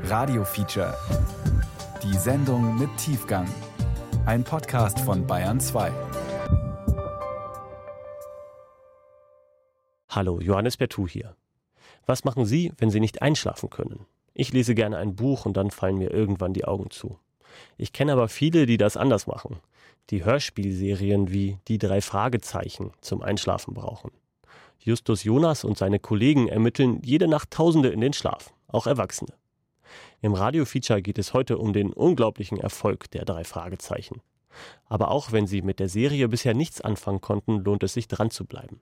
Radio Feature. Die Sendung mit Tiefgang. Ein Podcast von Bayern 2. Hallo, Johannes Bertou hier. Was machen Sie, wenn Sie nicht einschlafen können? Ich lese gerne ein Buch und dann fallen mir irgendwann die Augen zu. Ich kenne aber viele, die das anders machen, die Hörspielserien wie Die drei Fragezeichen zum Einschlafen brauchen. Justus Jonas und seine Kollegen ermitteln jede Nacht Tausende in den Schlaf, auch Erwachsene. Im Radiofeature geht es heute um den unglaublichen Erfolg der drei Fragezeichen. Aber auch wenn Sie mit der Serie bisher nichts anfangen konnten, lohnt es sich dran zu bleiben.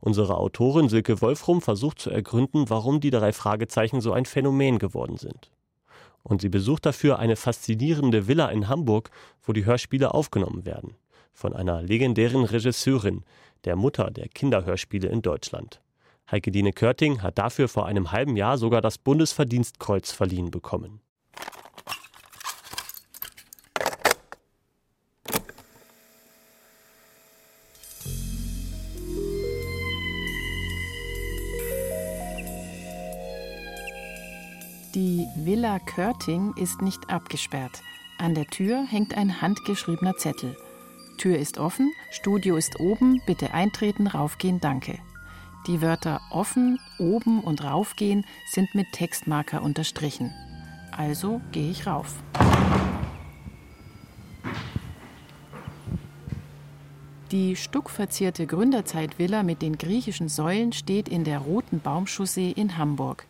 Unsere Autorin Silke Wolfrum versucht zu ergründen, warum die drei Fragezeichen so ein Phänomen geworden sind. Und sie besucht dafür eine faszinierende Villa in Hamburg, wo die Hörspiele aufgenommen werden. Von einer legendären Regisseurin, der Mutter der Kinderhörspiele in Deutschland. Heike Dine Körting hat dafür vor einem halben Jahr sogar das Bundesverdienstkreuz verliehen bekommen. Die Villa Körting ist nicht abgesperrt. An der Tür hängt ein handgeschriebener Zettel. Tür ist offen, Studio ist oben, bitte eintreten, raufgehen, danke. Die Wörter offen, oben und raufgehen sind mit Textmarker unterstrichen. Also gehe ich rauf. Die stuckverzierte Gründerzeitvilla mit den griechischen Säulen steht in der Roten Baumchaussee in Hamburg.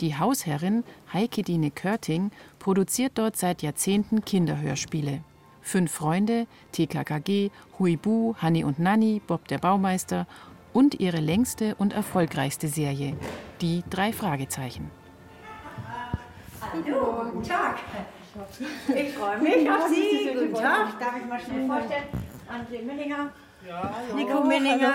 Die Hausherrin Heike Dine Körting produziert dort seit Jahrzehnten Kinderhörspiele. Fünf Freunde, TKKG, Huibu, Hanni und Nanni, Bob der Baumeister und ihre längste und erfolgreichste Serie, die drei Fragezeichen. Hallo, guten Tag. Ich freue mich auf Sie. Guten Tag. Darf ich mal schnell vorstellen? André Millinger. Ja, Nico Minninger.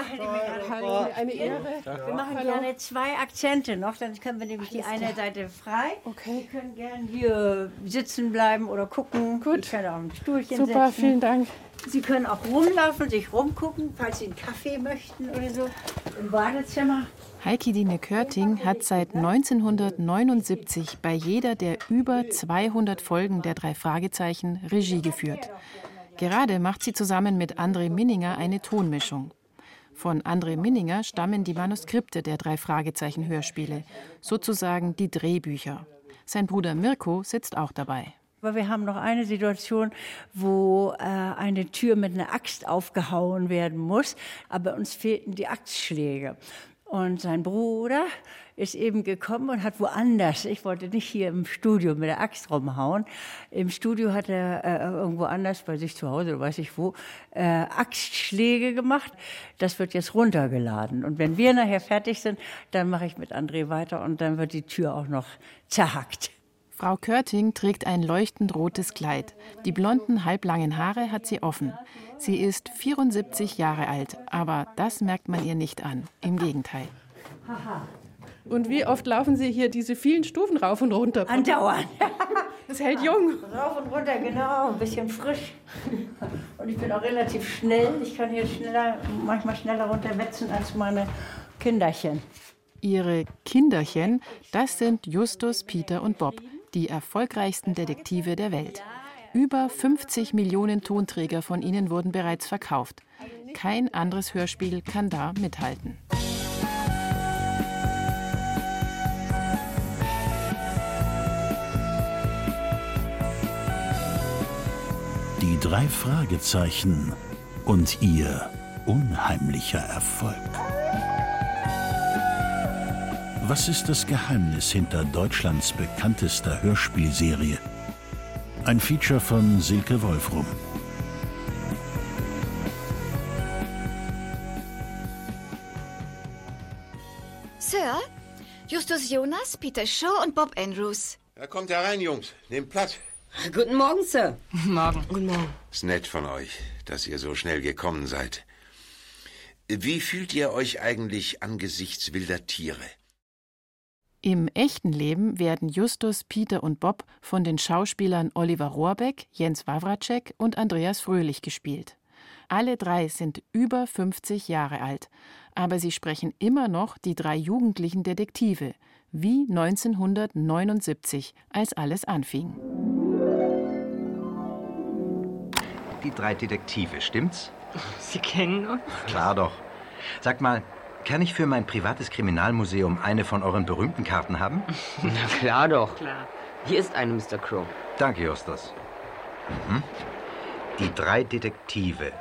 Hallo, eine Ehre. Wir machen gerne zwei Akzente noch, dann können wir nämlich die eine Seite frei. Okay. Sie können gerne hier sitzen bleiben oder gucken. Gut. Sie können auch ein Stuhlchen Super, setzen. vielen Dank. Sie können auch rumlaufen, sich rumgucken, falls Sie einen Kaffee möchten oder so im Badezimmer. Heike Dine Körting hat seit 1979 bei jeder der über 200 Folgen der drei Fragezeichen Regie geführt. Gerade macht sie zusammen mit André Minninger eine Tonmischung. Von André Minninger stammen die Manuskripte der drei Fragezeichen Hörspiele, sozusagen die Drehbücher. Sein Bruder Mirko sitzt auch dabei. Aber wir haben noch eine Situation, wo äh, eine Tür mit einer Axt aufgehauen werden muss, aber uns fehlten die Axtschläge. Und sein Bruder ist eben gekommen und hat woanders, ich wollte nicht hier im Studio mit der Axt rumhauen, im Studio hat er äh, irgendwo anders, bei sich zu Hause oder weiß ich wo, äh, Axtschläge gemacht. Das wird jetzt runtergeladen. Und wenn wir nachher fertig sind, dann mache ich mit André weiter und dann wird die Tür auch noch zerhackt. Frau Körting trägt ein leuchtend rotes Kleid. Die blonden, halblangen Haare hat sie offen. Sie ist 74 Jahre alt, aber das merkt man ihr nicht an. Im Gegenteil. Und wie oft laufen Sie hier diese vielen Stufen rauf und runter? Andauernd. Das hält jung. Rauf und runter, genau, ein bisschen frisch. Und ich bin auch relativ schnell. Ich kann hier schneller, manchmal schneller runterwetzen als meine Kinderchen. Ihre Kinderchen, das sind Justus, Peter und Bob, die erfolgreichsten Detektive der Welt. Über 50 Millionen Tonträger von ihnen wurden bereits verkauft. Kein anderes Hörspiel kann da mithalten. Die drei Fragezeichen und ihr unheimlicher Erfolg. Was ist das Geheimnis hinter Deutschlands bekanntester Hörspielserie? Ein Feature von Silke Wolfrum. Sir, Justus Jonas, Peter Shaw und Bob Andrews. Ja, kommt herein, Jungs. Nehmt Platz. Guten Morgen, Sir. Morgen. Guten Morgen. Ist nett von euch, dass ihr so schnell gekommen seid. Wie fühlt ihr euch eigentlich angesichts wilder Tiere? Im echten Leben werden Justus, Peter und Bob von den Schauspielern Oliver Rohrbeck, Jens Wawracek und Andreas Fröhlich gespielt. Alle drei sind über 50 Jahre alt, aber sie sprechen immer noch die drei jugendlichen Detektive, wie 1979, als alles anfing. Die drei Detektive, stimmt's? Sie kennen uns? Klar doch. Sag mal, kann ich für mein privates Kriminalmuseum eine von euren berühmten Karten haben? Na klar doch. Klar. Hier ist eine, Mr. Crow. Danke, Justus. Mhm. Die drei Detektive.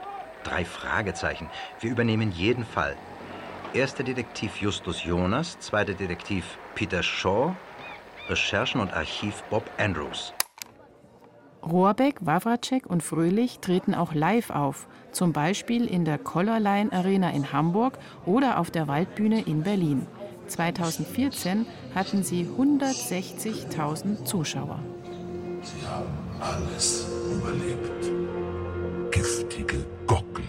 Drei Fragezeichen. Wir übernehmen jeden Fall. Erster Detektiv Justus Jonas, zweiter Detektiv Peter Shaw, Recherchen und Archiv Bob Andrews. Rohrbeck, Wawracek und Fröhlich treten auch live auf, zum Beispiel in der Collarline Arena in Hamburg oder auf der Waldbühne in Berlin. 2014 hatten sie 160.000 Zuschauer. Sie haben alles überlebt. Giftige Gockel,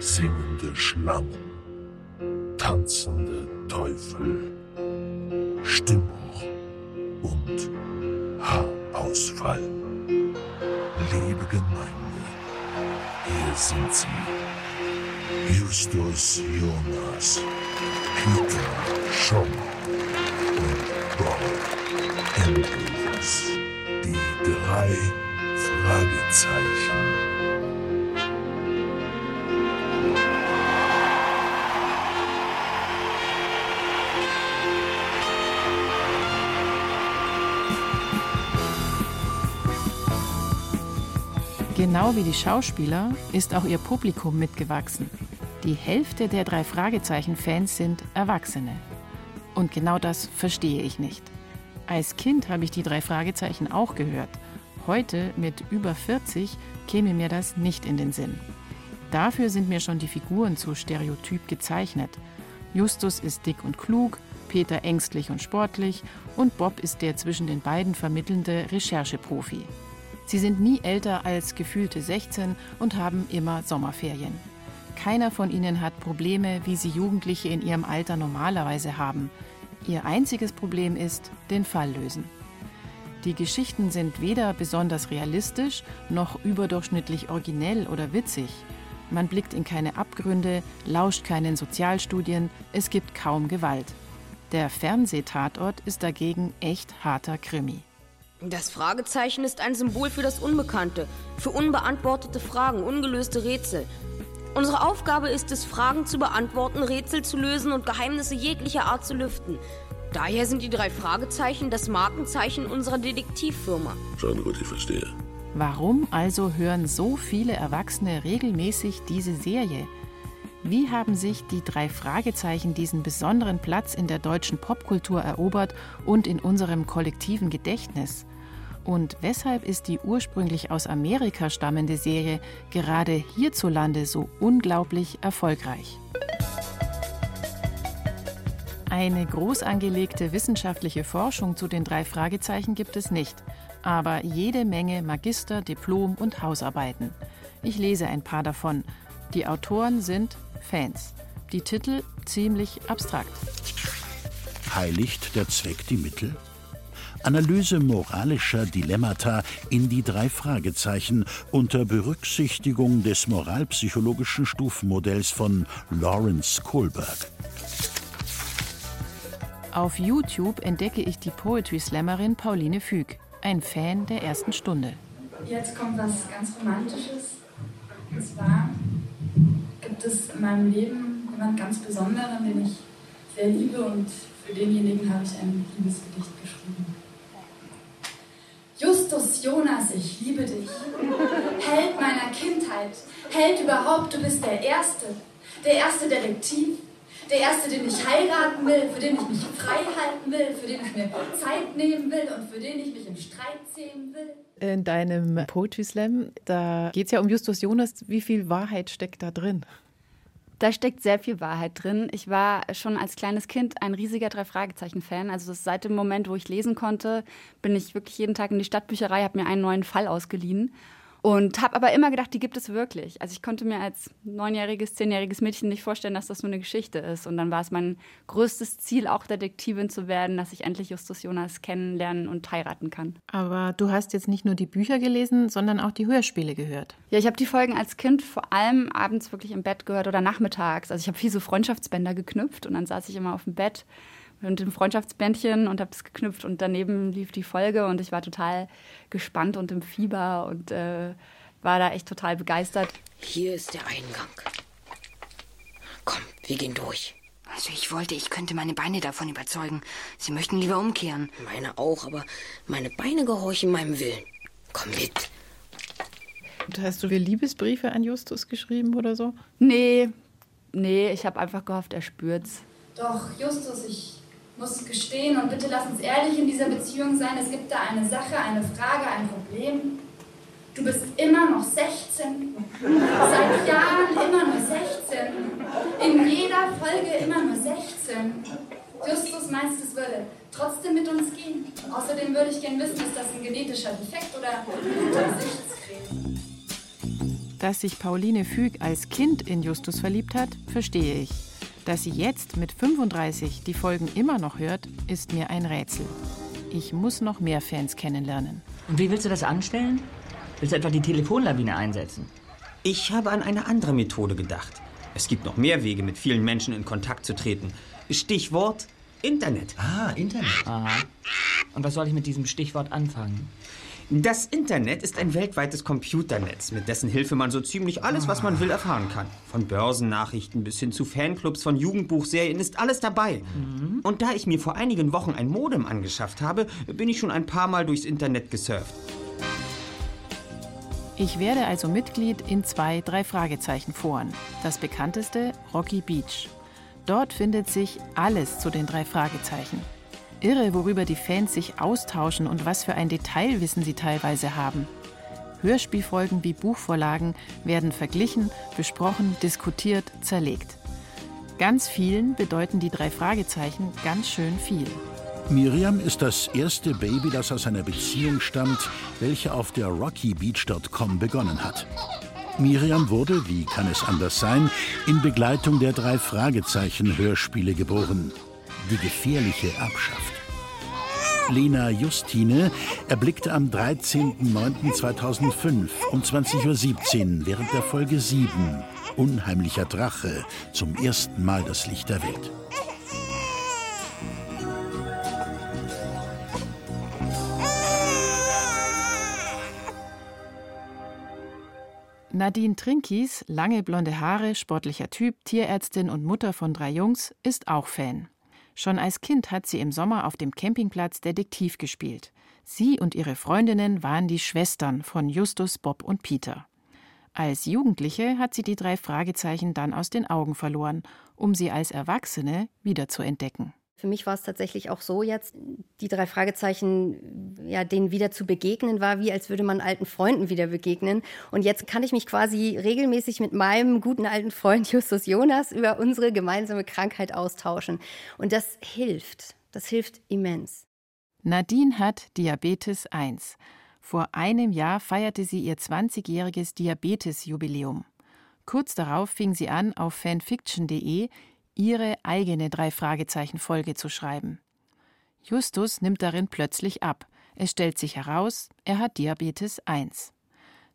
singende Schlangen, tanzende Teufel, Stimmbruch und Haarausfall. Liebe Gemeinde, hier sind sie. Justus Jonas, Peter Shaw und Bob Andrews. Die drei Fragezeichen. Genau wie die Schauspieler ist auch ihr Publikum mitgewachsen. Die Hälfte der drei Fragezeichen-Fans sind Erwachsene. Und genau das verstehe ich nicht. Als Kind habe ich die drei Fragezeichen auch gehört. Heute, mit über 40, käme mir das nicht in den Sinn. Dafür sind mir schon die Figuren zu stereotyp gezeichnet. Justus ist dick und klug, Peter ängstlich und sportlich und Bob ist der zwischen den beiden vermittelnde Rechercheprofi. Sie sind nie älter als gefühlte 16 und haben immer Sommerferien. Keiner von ihnen hat Probleme, wie sie Jugendliche in ihrem Alter normalerweise haben. Ihr einziges Problem ist den Fall lösen. Die Geschichten sind weder besonders realistisch noch überdurchschnittlich originell oder witzig. Man blickt in keine Abgründe, lauscht keinen Sozialstudien, es gibt kaum Gewalt. Der Fernsehtatort ist dagegen echt harter Krimi. Das Fragezeichen ist ein Symbol für das Unbekannte, für unbeantwortete Fragen, ungelöste Rätsel. Unsere Aufgabe ist es, Fragen zu beantworten, Rätsel zu lösen und Geheimnisse jeglicher Art zu lüften. Daher sind die drei Fragezeichen das Markenzeichen unserer Detektivfirma. Schon gut, ich verstehe. Warum also hören so viele Erwachsene regelmäßig diese Serie? Wie haben sich die drei Fragezeichen diesen besonderen Platz in der deutschen Popkultur erobert und in unserem kollektiven Gedächtnis? Und weshalb ist die ursprünglich aus Amerika stammende Serie gerade hierzulande so unglaublich erfolgreich? Eine groß angelegte wissenschaftliche Forschung zu den drei Fragezeichen gibt es nicht, aber jede Menge Magister, Diplom und Hausarbeiten. Ich lese ein paar davon. Die Autoren sind Fans. Die Titel ziemlich abstrakt. Heiligt der Zweck die Mittel? Analyse moralischer Dilemmata in die drei Fragezeichen unter Berücksichtigung des moralpsychologischen Stufenmodells von Lawrence Kohlberg. Auf YouTube entdecke ich die Poetry Slammerin Pauline Füg, ein Fan der ersten Stunde. Jetzt kommt was ganz Romantisches. Und zwar in meinem Leben jemand ganz Besonderen, den ich sehr liebe und für denjenigen habe ich ein Liebesgedicht geschrieben. Justus Jonas, ich liebe dich. Held meiner Kindheit, Held überhaupt, du bist der Erste, der erste Detektiv, der Erste, den ich heiraten will, für den ich mich frei halten will, für den ich mir Zeit nehmen will und für den ich mich im Streit sehen will. In deinem Poetry Slam, da geht es ja um Justus Jonas. Wie viel Wahrheit steckt da drin? Da steckt sehr viel Wahrheit drin. Ich war schon als kleines Kind ein riesiger Drei-Fragezeichen-Fan. Also seit dem Moment, wo ich lesen konnte, bin ich wirklich jeden Tag in die Stadtbücherei, habe mir einen neuen Fall ausgeliehen und habe aber immer gedacht, die gibt es wirklich. Also ich konnte mir als neunjähriges, zehnjähriges Mädchen nicht vorstellen, dass das nur eine Geschichte ist. Und dann war es mein größtes Ziel, auch Detektivin zu werden, dass ich endlich Justus Jonas kennenlernen und heiraten kann. Aber du hast jetzt nicht nur die Bücher gelesen, sondern auch die Hörspiele gehört. Ja, ich habe die Folgen als Kind vor allem abends wirklich im Bett gehört oder nachmittags. Also ich habe viel so Freundschaftsbänder geknüpft und dann saß ich immer auf dem Bett mit dem Freundschaftsbändchen und habe es geknüpft und daneben lief die Folge und ich war total gespannt und im Fieber und äh, war da echt total begeistert. Hier ist der Eingang. Komm, wir gehen durch. Also ich wollte, ich könnte meine Beine davon überzeugen. Sie möchten lieber umkehren. Meine auch, aber meine Beine gehorchen meinem Willen. Komm mit. Hast du Liebesbriefe an Justus geschrieben oder so? Nee, nee, ich habe einfach gehofft, er spürt's. Doch, Justus, ich muss gestehen und bitte lass uns ehrlich in dieser Beziehung sein. Es gibt da eine Sache, eine Frage, ein Problem. Du bist immer noch 16. Seit Jahren immer nur 16. In jeder Folge immer nur 16. Justus meinst, es würde trotzdem mit uns gehen. Außerdem würde ich gern wissen, ist das ein genetischer Defekt oder Gesichtskrebs? Dass sich Pauline Füg als Kind in Justus verliebt hat, verstehe ich. Dass sie jetzt mit 35 die Folgen immer noch hört, ist mir ein Rätsel. Ich muss noch mehr Fans kennenlernen. Und wie willst du das anstellen? Willst du etwa die Telefonlawine einsetzen? Ich habe an eine andere Methode gedacht. Es gibt noch mehr Wege, mit vielen Menschen in Kontakt zu treten. Stichwort Internet. Ah, Internet. Aha. Und was soll ich mit diesem Stichwort anfangen? Das Internet ist ein weltweites Computernetz, mit dessen Hilfe man so ziemlich alles, was man will, erfahren kann. Von Börsennachrichten bis hin zu Fanclubs von Jugendbuchserien ist alles dabei. Mhm. Und da ich mir vor einigen Wochen ein Modem angeschafft habe, bin ich schon ein paar Mal durchs Internet gesurft. Ich werde also Mitglied in zwei drei Fragezeichen Foren. Das bekannteste Rocky Beach. Dort findet sich alles zu den drei Fragezeichen. Irre, worüber die Fans sich austauschen und was für ein Detailwissen sie teilweise haben. Hörspielfolgen wie Buchvorlagen werden verglichen, besprochen, diskutiert, zerlegt. Ganz vielen bedeuten die drei Fragezeichen ganz schön viel. Miriam ist das erste Baby, das aus einer Beziehung stammt, welche auf der rockybeach.com begonnen hat. Miriam wurde, wie kann es anders sein, in Begleitung der drei Fragezeichen Hörspiele geboren die gefährliche Erbschaft. Lena Justine erblickte am 13.09.2005 um 20.17 Uhr während der Folge 7 Unheimlicher Drache zum ersten Mal das Licht der Welt. Nadine Trinkis, lange blonde Haare, sportlicher Typ, Tierärztin und Mutter von drei Jungs, ist auch Fan. Schon als Kind hat sie im Sommer auf dem Campingplatz Detektiv gespielt. Sie und ihre Freundinnen waren die Schwestern von Justus, Bob und Peter. Als Jugendliche hat sie die drei Fragezeichen dann aus den Augen verloren, um sie als Erwachsene wiederzuentdecken. Für mich war es tatsächlich auch so jetzt, die drei Fragezeichen, ja, denen wieder zu begegnen war, wie als würde man alten Freunden wieder begegnen. Und jetzt kann ich mich quasi regelmäßig mit meinem guten alten Freund Justus Jonas über unsere gemeinsame Krankheit austauschen. Und das hilft. Das hilft immens. Nadine hat Diabetes 1. Vor einem Jahr feierte sie ihr 20-jähriges Diabetes-Jubiläum. Kurz darauf fing sie an, auf fanfiction.de ihre eigene Drei-Fragezeichen-Folge zu schreiben. Justus nimmt darin plötzlich ab. Es stellt sich heraus, er hat Diabetes 1.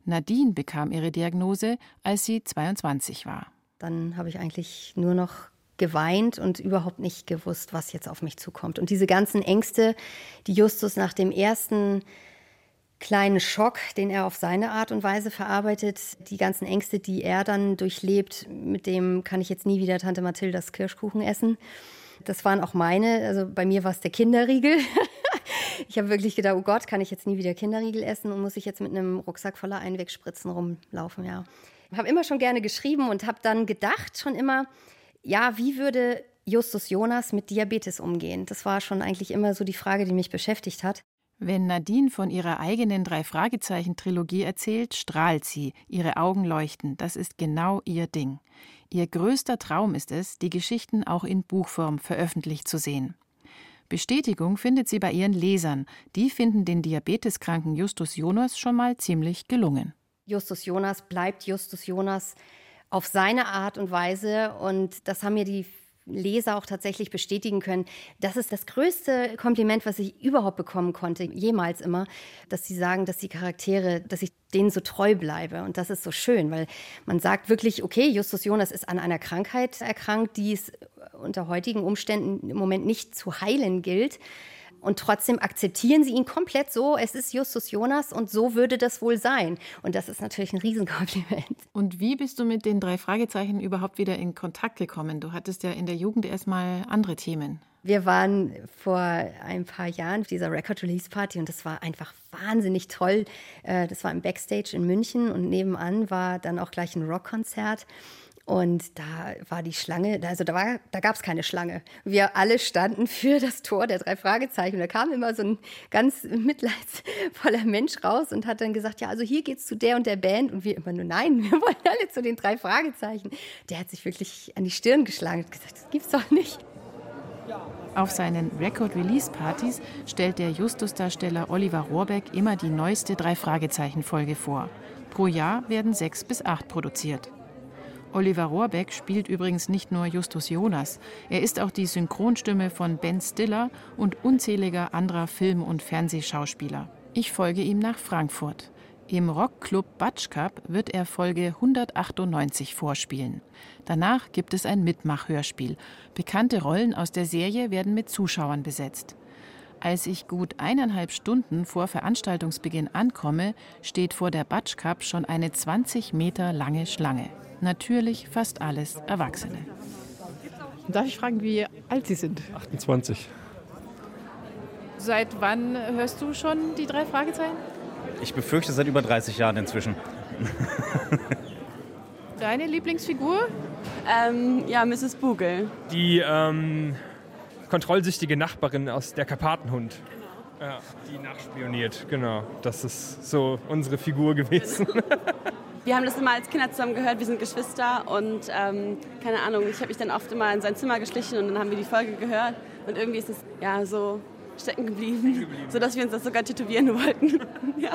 Nadine bekam ihre Diagnose, als sie 22 war. Dann habe ich eigentlich nur noch geweint und überhaupt nicht gewusst, was jetzt auf mich zukommt. Und diese ganzen Ängste, die Justus nach dem ersten kleinen Schock, den er auf seine Art und Weise verarbeitet, die ganzen Ängste, die er dann durchlebt, mit dem kann ich jetzt nie wieder Tante Mathildas Kirschkuchen essen. Das waren auch meine, also bei mir war es der Kinderriegel. ich habe wirklich gedacht, oh Gott, kann ich jetzt nie wieder Kinderriegel essen und muss ich jetzt mit einem Rucksack voller Einwegspritzen rumlaufen, ja. Ich habe immer schon gerne geschrieben und habe dann gedacht schon immer, ja, wie würde Justus Jonas mit Diabetes umgehen? Das war schon eigentlich immer so die Frage, die mich beschäftigt hat. Wenn Nadine von ihrer eigenen Drei-Fragezeichen-Trilogie erzählt, strahlt sie, ihre Augen leuchten. Das ist genau ihr Ding. Ihr größter Traum ist es, die Geschichten auch in Buchform veröffentlicht zu sehen. Bestätigung findet sie bei ihren Lesern. Die finden den diabeteskranken Justus Jonas schon mal ziemlich gelungen. Justus Jonas bleibt Justus Jonas auf seine Art und Weise. Und das haben mir die Leser auch tatsächlich bestätigen können. Das ist das größte Kompliment, was ich überhaupt bekommen konnte, jemals immer, dass sie sagen, dass die Charaktere, dass ich denen so treu bleibe. Und das ist so schön, weil man sagt wirklich, okay, Justus Jonas ist an einer Krankheit erkrankt, die es unter heutigen Umständen im Moment nicht zu heilen gilt. Und trotzdem akzeptieren sie ihn komplett so, es ist Justus Jonas und so würde das wohl sein. Und das ist natürlich ein Riesenkompliment. Und wie bist du mit den drei Fragezeichen überhaupt wieder in Kontakt gekommen? Du hattest ja in der Jugend erstmal andere Themen. Wir waren vor ein paar Jahren auf dieser Record Release Party und das war einfach wahnsinnig toll. Äh, das war im Backstage in München und nebenan war dann auch gleich ein Rockkonzert. Und da war die Schlange, also da, da gab es keine Schlange. Wir alle standen für das Tor der drei Fragezeichen. Da kam immer so ein ganz mitleidsvoller Mensch raus und hat dann gesagt, ja, also hier geht's zu der und der Band. Und wir immer nur, nein, wir wollen alle zu den drei Fragezeichen. Der hat sich wirklich an die Stirn geschlagen und gesagt, das gibt's doch nicht. Auf seinen Record-Release-Partys stellt der Justus-Darsteller Oliver Rohrbeck immer die neueste Drei-Fragezeichen-Folge vor. Pro Jahr werden sechs bis acht produziert. Oliver Rohrbeck spielt übrigens nicht nur Justus Jonas, er ist auch die Synchronstimme von Ben Stiller und unzähliger anderer Film- und Fernsehschauspieler. Ich folge ihm nach Frankfurt. Im Rockclub Batsch Cup wird er Folge 198 vorspielen. Danach gibt es ein Mitmachhörspiel. Bekannte Rollen aus der Serie werden mit Zuschauern besetzt. Als ich gut eineinhalb Stunden vor Veranstaltungsbeginn ankomme, steht vor der Batsch Cup schon eine 20 Meter lange Schlange. Natürlich fast alles Erwachsene. Darf ich fragen, wie alt Sie sind? 28. Seit wann hörst du schon die drei Fragezeichen? Ich befürchte seit über 30 Jahren inzwischen. Deine Lieblingsfigur? Ähm, ja, Mrs. Bugel. Die ähm, kontrollsüchtige Nachbarin aus der Karpatenhund. Ja, die nachspioniert, genau. Das ist so unsere Figur gewesen. Wir haben das immer als Kinder zusammen gehört, wir sind Geschwister und ähm, keine Ahnung, ich habe mich dann oft immer in sein Zimmer geschlichen und dann haben wir die Folge gehört und irgendwie ist es ja so stecken geblieben, sodass wir uns das sogar tätowieren wollten. ja.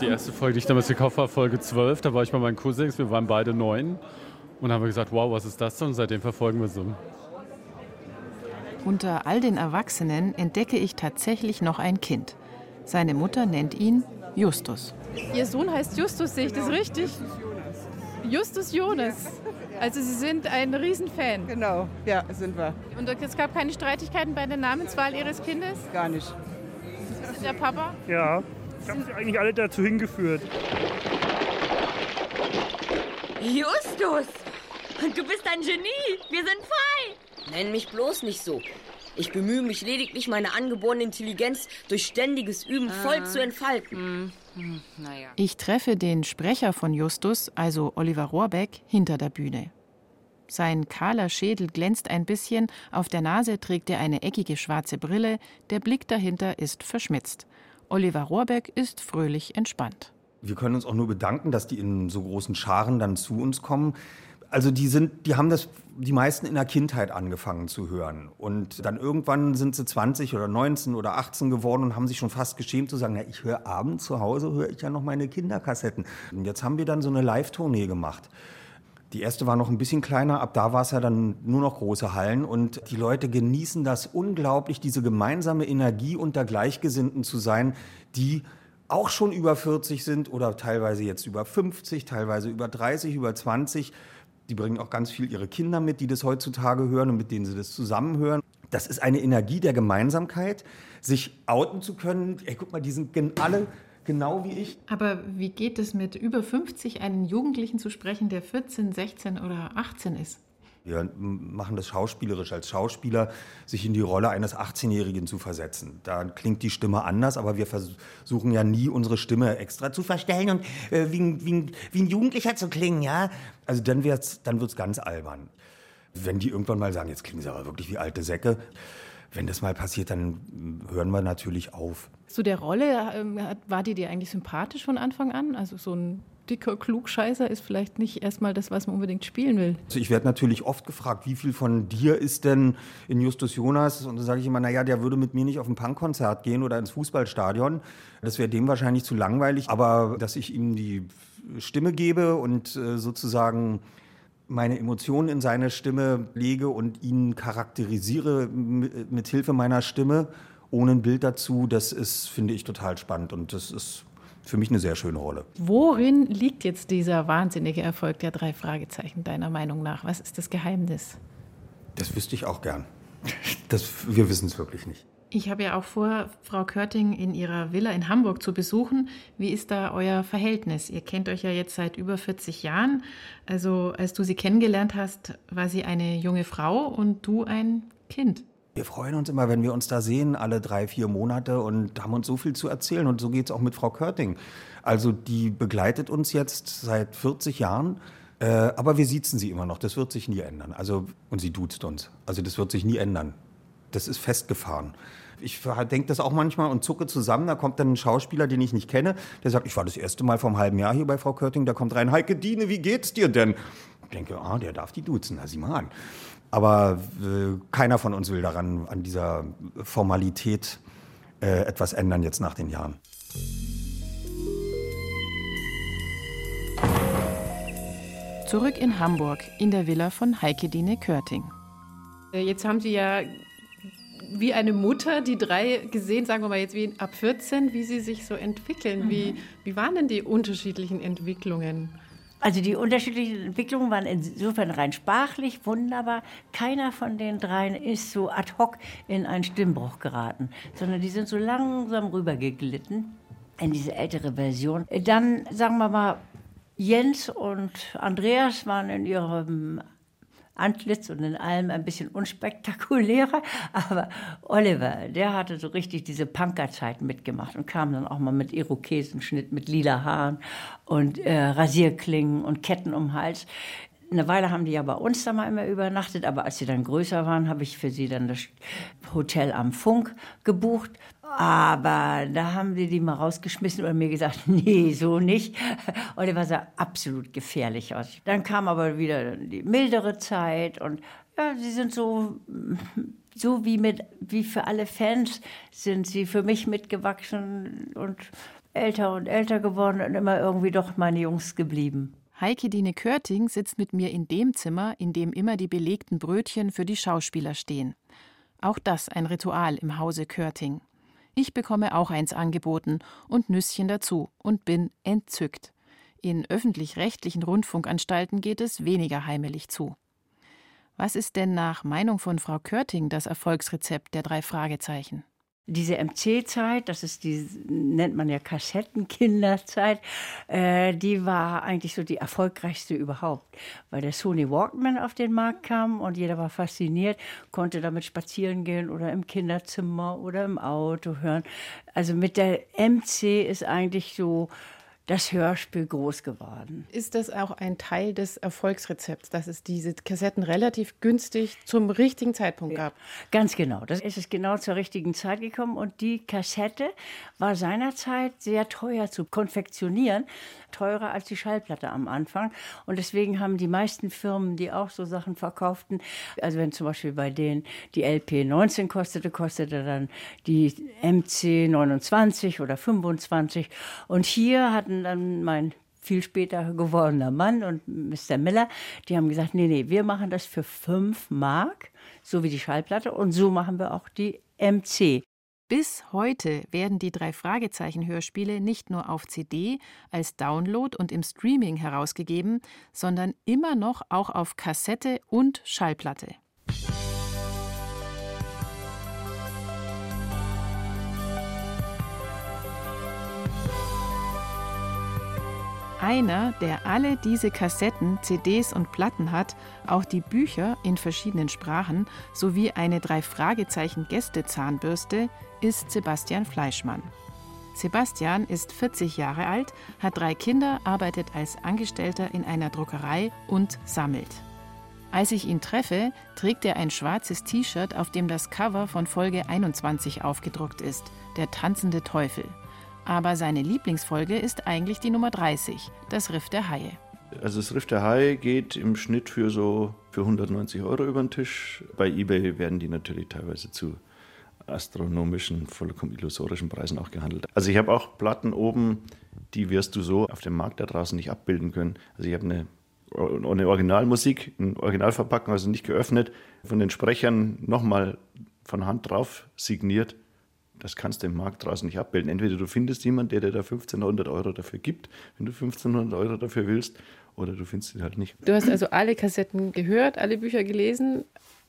Die erste Folge, die ich damals gekauft habe, Folge 12, da war ich bei meinen Cousins, wir waren beide neun und haben gesagt, wow, was ist das denn? Und seitdem verfolgen wir so. Unter all den Erwachsenen entdecke ich tatsächlich noch ein Kind. Seine Mutter nennt ihn Justus. Ihr Sohn heißt Justus, sehe ich das richtig? Justus Jonas. Also Sie sind ein Riesenfan. Genau, ja, sind wir. Und es gab keine Streitigkeiten bei der Namenswahl Ihres Kindes? Gar nicht. Ist der Papa? Ja, ich habe sie eigentlich alle dazu hingeführt. Justus! Du bist ein Genie! Wir sind frei! Nenn mich bloß nicht so. Ich bemühe mich lediglich, meine angeborene Intelligenz durch ständiges Üben voll zu entfalten. Hm. Ich treffe den Sprecher von Justus, also Oliver Rohrbeck, hinter der Bühne. Sein kahler Schädel glänzt ein bisschen, auf der Nase trägt er eine eckige schwarze Brille, der Blick dahinter ist verschmitzt. Oliver Rohrbeck ist fröhlich entspannt. Wir können uns auch nur bedanken, dass die in so großen Scharen dann zu uns kommen. Also die sind, die haben das die meisten in der Kindheit angefangen zu hören. Und dann irgendwann sind sie 20 oder 19 oder 18 geworden und haben sich schon fast geschämt zu sagen, na, ich höre abends zu Hause, höre ich ja noch meine Kinderkassetten. Und jetzt haben wir dann so eine Live-Tournee gemacht. Die erste war noch ein bisschen kleiner, ab da war es ja dann nur noch große Hallen und die Leute genießen das unglaublich, diese gemeinsame Energie unter Gleichgesinnten zu sein, die auch schon über 40 sind oder teilweise jetzt über 50, teilweise über 30, über 20 die bringen auch ganz viel ihre Kinder mit, die das heutzutage hören und mit denen sie das zusammenhören. Das ist eine Energie der Gemeinsamkeit, sich outen zu können. Ey, guck mal, die sind alle genau wie ich. Aber wie geht es mit über 50 einen Jugendlichen zu sprechen, der 14, 16 oder 18 ist? Wir machen das schauspielerisch als Schauspieler, sich in die Rolle eines 18-Jährigen zu versetzen. Da klingt die Stimme anders, aber wir versuchen ja nie, unsere Stimme extra zu verstellen und äh, wie, ein, wie, wie, ein, Jugendlicher zu klingen, ja. Also dann wird's, dann wird's ganz albern. Wenn die irgendwann mal sagen, jetzt klingen sie aber wirklich wie alte Säcke, wenn das mal passiert, dann hören wir natürlich auf. Zu der Rolle, ähm, war die dir eigentlich sympathisch von Anfang an? Also so ein dicker Klugscheißer ist vielleicht nicht erstmal das, was man unbedingt spielen will. Also ich werde natürlich oft gefragt, wie viel von dir ist denn in Justus Jonas? Und dann sage ich immer, naja, der würde mit mir nicht auf ein Punkkonzert gehen oder ins Fußballstadion. Das wäre dem wahrscheinlich zu langweilig. Aber dass ich ihm die Stimme gebe und äh, sozusagen meine Emotionen in seine Stimme lege und ihn charakterisiere mit Hilfe meiner Stimme, ohne ein Bild dazu, das ist, finde ich, total spannend. Und das ist für mich eine sehr schöne Rolle. Worin liegt jetzt dieser wahnsinnige Erfolg der drei Fragezeichen deiner Meinung nach? Was ist das Geheimnis? Das wüsste ich auch gern. Das, wir wissen es wirklich nicht. Ich habe ja auch vor, Frau Körting in ihrer Villa in Hamburg zu besuchen. Wie ist da euer Verhältnis? Ihr kennt euch ja jetzt seit über 40 Jahren. Also als du sie kennengelernt hast, war sie eine junge Frau und du ein Kind. Wir freuen uns immer, wenn wir uns da sehen, alle drei, vier Monate und haben uns so viel zu erzählen. Und so geht es auch mit Frau Körting. Also die begleitet uns jetzt seit 40 Jahren. Äh, aber wir siezen sie immer noch. Das wird sich nie ändern. Also, und sie duzt uns. Also das wird sich nie ändern. Das ist festgefahren. Ich denke das auch manchmal und zucke zusammen. Da kommt dann ein Schauspieler, den ich nicht kenne, der sagt, ich war das erste Mal vor einem halben Jahr hier bei Frau Körting. Da kommt rein, Heike Diene, wie geht's dir denn? Ich denke, ah, der darf die duzen. Na, sieh mal an. Aber äh, keiner von uns will daran, an dieser Formalität äh, etwas ändern jetzt nach den Jahren. Zurück in Hamburg, in der Villa von Heike Dine Körting. Äh, jetzt haben Sie ja wie eine Mutter die drei gesehen, sagen wir mal jetzt wie ab 14, wie sie sich so entwickeln. Mhm. Wie, wie waren denn die unterschiedlichen Entwicklungen? Also die unterschiedlichen Entwicklungen waren insofern rein sprachlich wunderbar. Keiner von den dreien ist so ad hoc in einen Stimmbruch geraten, sondern die sind so langsam rübergeglitten in diese ältere Version. Dann sagen wir mal, Jens und Andreas waren in ihrem Antlitz und in allem ein bisschen unspektakulärer. Aber Oliver, der hatte so richtig diese Punkerzeit mitgemacht und kam dann auch mal mit Irokesenschnitt, mit lila Haaren und äh, Rasierklingen und Ketten um Hals. Eine Weile haben die ja bei uns da mal immer übernachtet, aber als sie dann größer waren, habe ich für sie dann das Hotel am Funk gebucht. Aber da haben sie die mal rausgeschmissen und mir gesagt, nee, so nicht. Oliver sah absolut gefährlich aus. Dann kam aber wieder die mildere Zeit und ja, sie sind so, so wie, mit, wie für alle Fans sind sie für mich mitgewachsen und älter und älter geworden und immer irgendwie doch meine Jungs geblieben. Heike Dine Körting sitzt mit mir in dem Zimmer, in dem immer die belegten Brötchen für die Schauspieler stehen. Auch das ein Ritual im Hause Körting. Ich bekomme auch eins angeboten und Nüsschen dazu und bin entzückt. In öffentlich-rechtlichen Rundfunkanstalten geht es weniger heimelig zu. Was ist denn nach Meinung von Frau Körting das Erfolgsrezept der drei Fragezeichen? Diese MC-Zeit, das ist die, nennt man ja Kassettenkinderzeit, äh, die war eigentlich so die erfolgreichste überhaupt, weil der Sony Walkman auf den Markt kam und jeder war fasziniert, konnte damit spazieren gehen oder im Kinderzimmer oder im Auto hören. Also mit der MC ist eigentlich so das Hörspiel groß geworden. Ist das auch ein Teil des Erfolgsrezepts, dass es diese Kassetten relativ günstig zum richtigen Zeitpunkt gab? Ganz genau. Das ist es genau zur richtigen Zeit gekommen und die Kassette war seinerzeit sehr teuer zu konfektionieren, teurer als die Schallplatte am Anfang. Und deswegen haben die meisten Firmen, die auch so Sachen verkauften, also wenn zum Beispiel bei denen die LP 19 kostete, kostete dann die MC 29 oder 25. Und hier hatten dann mein viel später gewordener Mann und Mr. Miller, die haben gesagt, nee, nee, wir machen das für 5 Mark, so wie die Schallplatte, und so machen wir auch die MC. Bis heute werden die drei Fragezeichen-Hörspiele nicht nur auf CD, als Download und im Streaming herausgegeben, sondern immer noch auch auf Kassette und Schallplatte. Einer, der alle diese Kassetten, CDs und Platten hat, auch die Bücher in verschiedenen Sprachen sowie eine drei Fragezeichen Gästezahnbürste, ist Sebastian Fleischmann. Sebastian ist 40 Jahre alt, hat drei Kinder, arbeitet als Angestellter in einer Druckerei und sammelt. Als ich ihn treffe, trägt er ein schwarzes T-Shirt, auf dem das Cover von Folge 21 aufgedruckt ist, der tanzende Teufel. Aber seine Lieblingsfolge ist eigentlich die Nummer 30, das Riff der Haie. Also das Riff der Haie geht im Schnitt für so für 190 Euro über den Tisch. Bei eBay werden die natürlich teilweise zu astronomischen, vollkommen illusorischen Preisen auch gehandelt. Also ich habe auch Platten oben, die wirst du so auf dem Markt da draußen nicht abbilden können. Also ich habe eine, eine Originalmusik, ein Originalverpackung, also nicht geöffnet, von den Sprechern nochmal von Hand drauf signiert Das kannst du im Markt draußen nicht abbilden. Entweder du findest jemanden, der dir da 1500 Euro dafür gibt, wenn du 1500 Euro dafür willst, oder du findest ihn halt nicht. Du hast also alle Kassetten gehört, alle Bücher gelesen,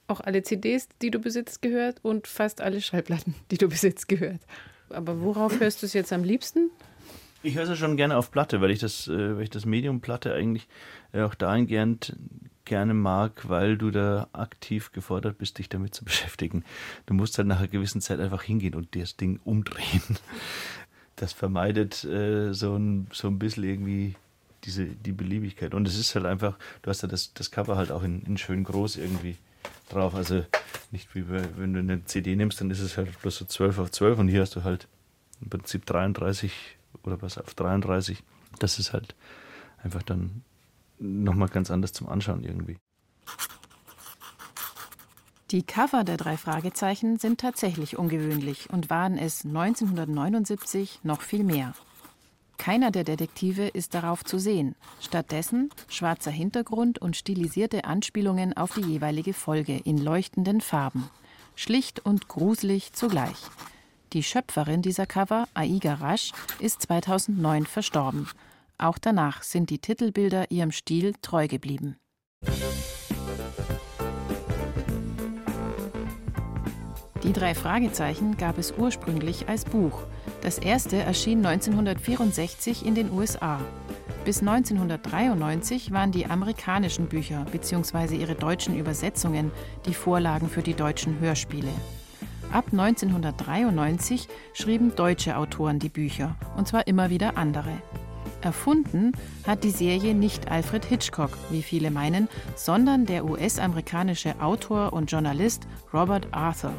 auch alle CDs, die du besitzt, gehört und fast alle Schallplatten, die du besitzt, gehört. Aber worauf hörst du es jetzt am liebsten? Ich höre es schon gerne auf Platte, weil ich das, äh, weil ich das Medium Platte eigentlich äh, auch dahingehend gerne mag, weil du da aktiv gefordert bist, dich damit zu beschäftigen. Du musst halt nach einer gewissen Zeit einfach hingehen und das Ding umdrehen. Das vermeidet äh, so, ein, so ein bisschen irgendwie diese, die Beliebigkeit. Und es ist halt einfach, du hast ja das, das Cover halt auch in, in schön groß irgendwie drauf. Also nicht wie bei, wenn du eine CD nimmst, dann ist es halt bloß so 12 auf 12 und hier hast du halt im Prinzip 33 oder was auf 33. Das ist halt einfach dann nochmal ganz anders zum Anschauen irgendwie. Die Cover der drei Fragezeichen sind tatsächlich ungewöhnlich und waren es 1979 noch viel mehr. Keiner der Detektive ist darauf zu sehen. Stattdessen schwarzer Hintergrund und stilisierte Anspielungen auf die jeweilige Folge in leuchtenden Farben. Schlicht und gruselig zugleich. Die Schöpferin dieser Cover, Aiga Rasch, ist 2009 verstorben. Auch danach sind die Titelbilder ihrem Stil treu geblieben. Die drei Fragezeichen gab es ursprünglich als Buch. Das erste erschien 1964 in den USA. Bis 1993 waren die amerikanischen Bücher bzw. ihre deutschen Übersetzungen die Vorlagen für die deutschen Hörspiele. Ab 1993 schrieben deutsche Autoren die Bücher, und zwar immer wieder andere. Erfunden hat die Serie nicht Alfred Hitchcock, wie viele meinen, sondern der US-amerikanische Autor und Journalist Robert Arthur.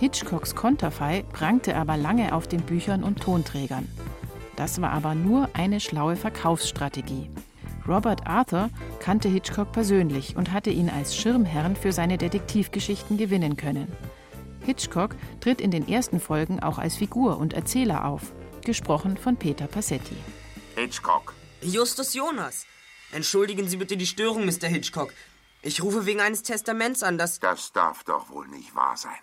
Hitchcocks Konterfei prangte aber lange auf den Büchern und Tonträgern. Das war aber nur eine schlaue Verkaufsstrategie. Robert Arthur kannte Hitchcock persönlich und hatte ihn als Schirmherrn für seine Detektivgeschichten gewinnen können. Hitchcock tritt in den ersten Folgen auch als Figur und Erzähler auf, gesprochen von Peter Passetti. Hitchcock. Justus Jonas. Entschuldigen Sie bitte die Störung, Mr. Hitchcock. Ich rufe wegen eines Testaments an, das. Das darf doch wohl nicht wahr sein.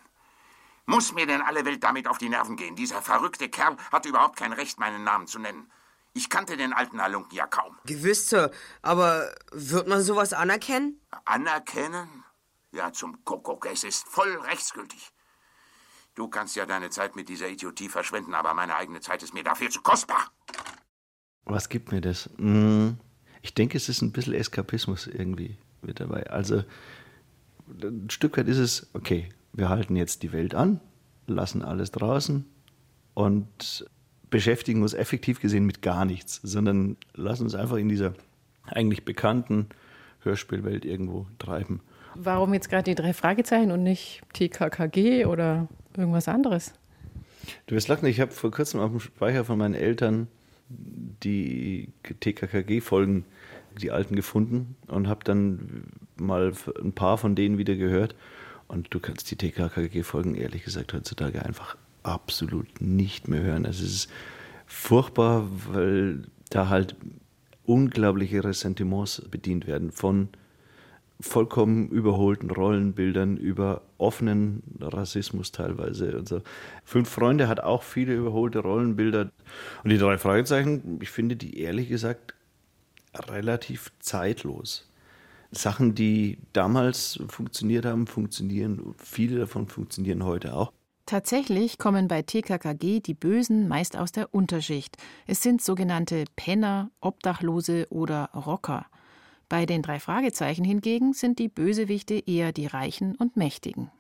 Muss mir denn alle Welt damit auf die Nerven gehen? Dieser verrückte Kerl hat überhaupt kein Recht, meinen Namen zu nennen. Ich kannte den alten Halunken ja kaum. Gewiss, Sir. Aber wird man sowas anerkennen? Anerkennen? Ja, zum Kuckuck. Es ist voll rechtsgültig. Du kannst ja deine Zeit mit dieser Idiotie verschwenden, aber meine eigene Zeit ist mir dafür zu kostbar. Was gibt mir das? Hm, ich denke, es ist ein bisschen Eskapismus irgendwie mit dabei. Also ein Stück weit ist es, okay, wir halten jetzt die Welt an, lassen alles draußen und beschäftigen uns effektiv gesehen mit gar nichts, sondern lassen uns einfach in dieser eigentlich bekannten Hörspielwelt irgendwo treiben. Warum jetzt gerade die drei Fragezeichen und nicht TKKG oder irgendwas anderes? Du wirst lachen, ich habe vor kurzem auf dem Speicher von meinen Eltern die TKKG-Folgen, die alten, gefunden und habe dann mal ein paar von denen wieder gehört. Und du kannst die TKKG-Folgen ehrlich gesagt heutzutage einfach absolut nicht mehr hören. Es ist furchtbar, weil da halt unglaubliche Ressentiments bedient werden von vollkommen überholten Rollenbildern über offenen Rassismus teilweise und so. Fünf Freunde hat auch viele überholte Rollenbilder. Und die drei Fragezeichen, ich finde die ehrlich gesagt relativ zeitlos. Sachen, die damals funktioniert haben, funktionieren, viele davon funktionieren heute auch. Tatsächlich kommen bei TKKG die Bösen meist aus der Unterschicht. Es sind sogenannte Penner, Obdachlose oder Rocker. Bei den drei Fragezeichen hingegen sind die Bösewichte eher die Reichen und Mächtigen.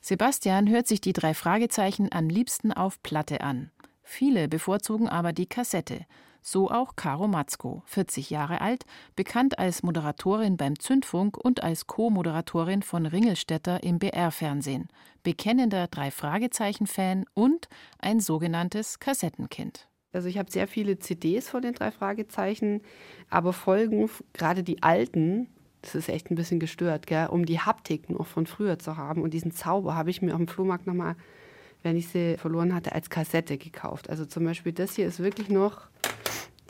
Sebastian hört sich die drei Fragezeichen am liebsten auf Platte an. Viele bevorzugen aber die Kassette. So auch Caro Matzko, 40 Jahre alt, bekannt als Moderatorin beim Zündfunk und als Co-Moderatorin von Ringelstädter im BR-Fernsehen, bekennender Drei-Fragezeichen-Fan und ein sogenanntes Kassettenkind. Also ich habe sehr viele CDs von den drei Fragezeichen, aber Folgen, gerade die alten, das ist echt ein bisschen gestört, gell? um die Haptik noch von früher zu haben. Und diesen Zauber habe ich mir auf dem Flohmarkt nochmal, wenn ich sie verloren hatte, als Kassette gekauft. Also zum Beispiel das hier ist wirklich noch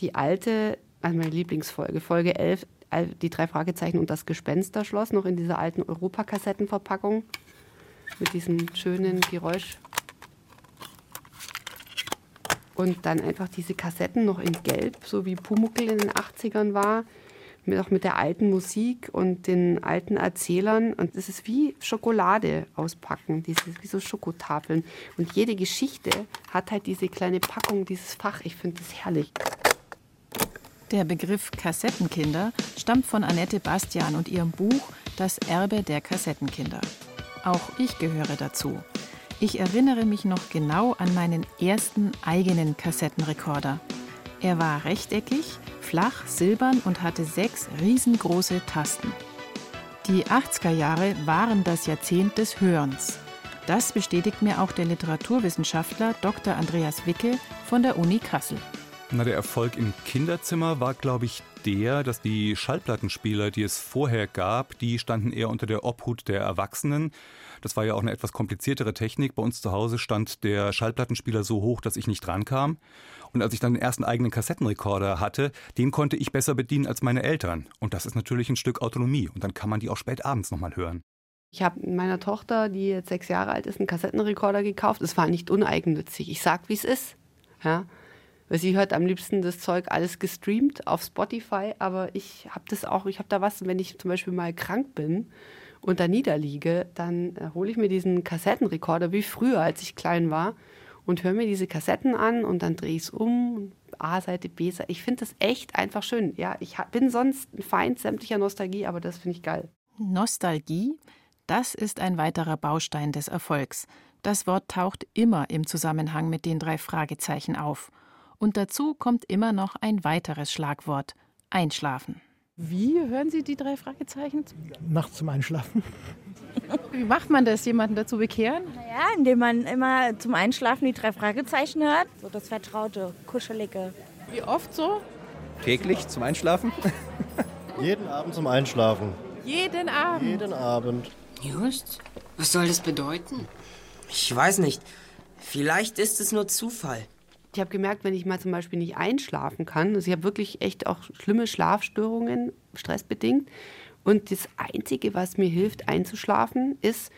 die alte, also meine Lieblingsfolge, Folge 11, die drei Fragezeichen und das Gespensterschloss, noch in dieser alten Europakassettenverpackung. mit diesem schönen Geräusch. Und dann einfach diese Kassetten noch in Gelb, so wie Pumuckel in den 80ern war mit, auch mit der alten Musik und den alten Erzählern. Und es ist wie Schokolade auspacken, diese, wie so Schokotafeln. Und jede Geschichte hat halt diese kleine Packung, dieses Fach. Ich finde das herrlich. Der Begriff Kassettenkinder stammt von Annette Bastian und ihrem Buch Das Erbe der Kassettenkinder. Auch ich gehöre dazu. Ich erinnere mich noch genau an meinen ersten eigenen Kassettenrekorder. Er war rechteckig, flach, silbern und hatte sechs riesengroße Tasten. Die 80er Jahre waren das Jahrzehnt des Hörens. Das bestätigt mir auch der Literaturwissenschaftler Dr. Andreas Wicke von der Uni Kassel. Na, der Erfolg im Kinderzimmer war, glaube ich, der, dass die Schallplattenspieler, die es vorher gab, die standen eher unter der Obhut der Erwachsenen. Das war ja auch eine etwas kompliziertere Technik. Bei uns zu Hause stand der Schallplattenspieler so hoch, dass ich nicht drankam. Und als ich dann den ersten eigenen Kassettenrekorder hatte, den konnte ich besser bedienen als meine Eltern. Und das ist natürlich ein Stück Autonomie. Und dann kann man die auch spät abends nochmal hören. Ich habe meiner Tochter, die jetzt sechs Jahre alt ist, einen Kassettenrekorder gekauft. Es war nicht uneigennützig. Ich sag, wie es ist. Ja. Sie hört am liebsten das Zeug alles gestreamt auf Spotify, aber ich habe das auch, ich habe da was, wenn ich zum Beispiel mal krank bin und da niederliege, dann äh, hole ich mir diesen Kassettenrekorder wie früher, als ich klein war und höre mir diese Kassetten an und dann drehe ich es um. A-Seite, B-Seite. Ich finde das echt einfach schön. Ja, ich bin sonst ein Feind sämtlicher Nostalgie, aber das finde ich geil. Nostalgie, das ist ein weiterer Baustein des Erfolgs. Das Wort taucht immer im Zusammenhang mit den drei Fragezeichen auf. Und dazu kommt immer noch ein weiteres Schlagwort: Einschlafen. Wie hören Sie die drei Fragezeichen? Nachts zum Einschlafen. Wie macht man das, jemanden dazu bekehren? Naja, indem man immer zum Einschlafen die drei Fragezeichen hört. So das Vertraute, Kuschelige. Wie oft so? Täglich zum Einschlafen? Jeden Abend zum Einschlafen. Jeden Abend? Jeden Abend. Just? Was soll das bedeuten? Ich weiß nicht. Vielleicht ist es nur Zufall. Ich habe gemerkt, wenn ich mal zum Beispiel nicht einschlafen kann, also ich habe wirklich echt auch schlimme Schlafstörungen, stressbedingt. Und das Einzige, was mir hilft, einzuschlafen, ist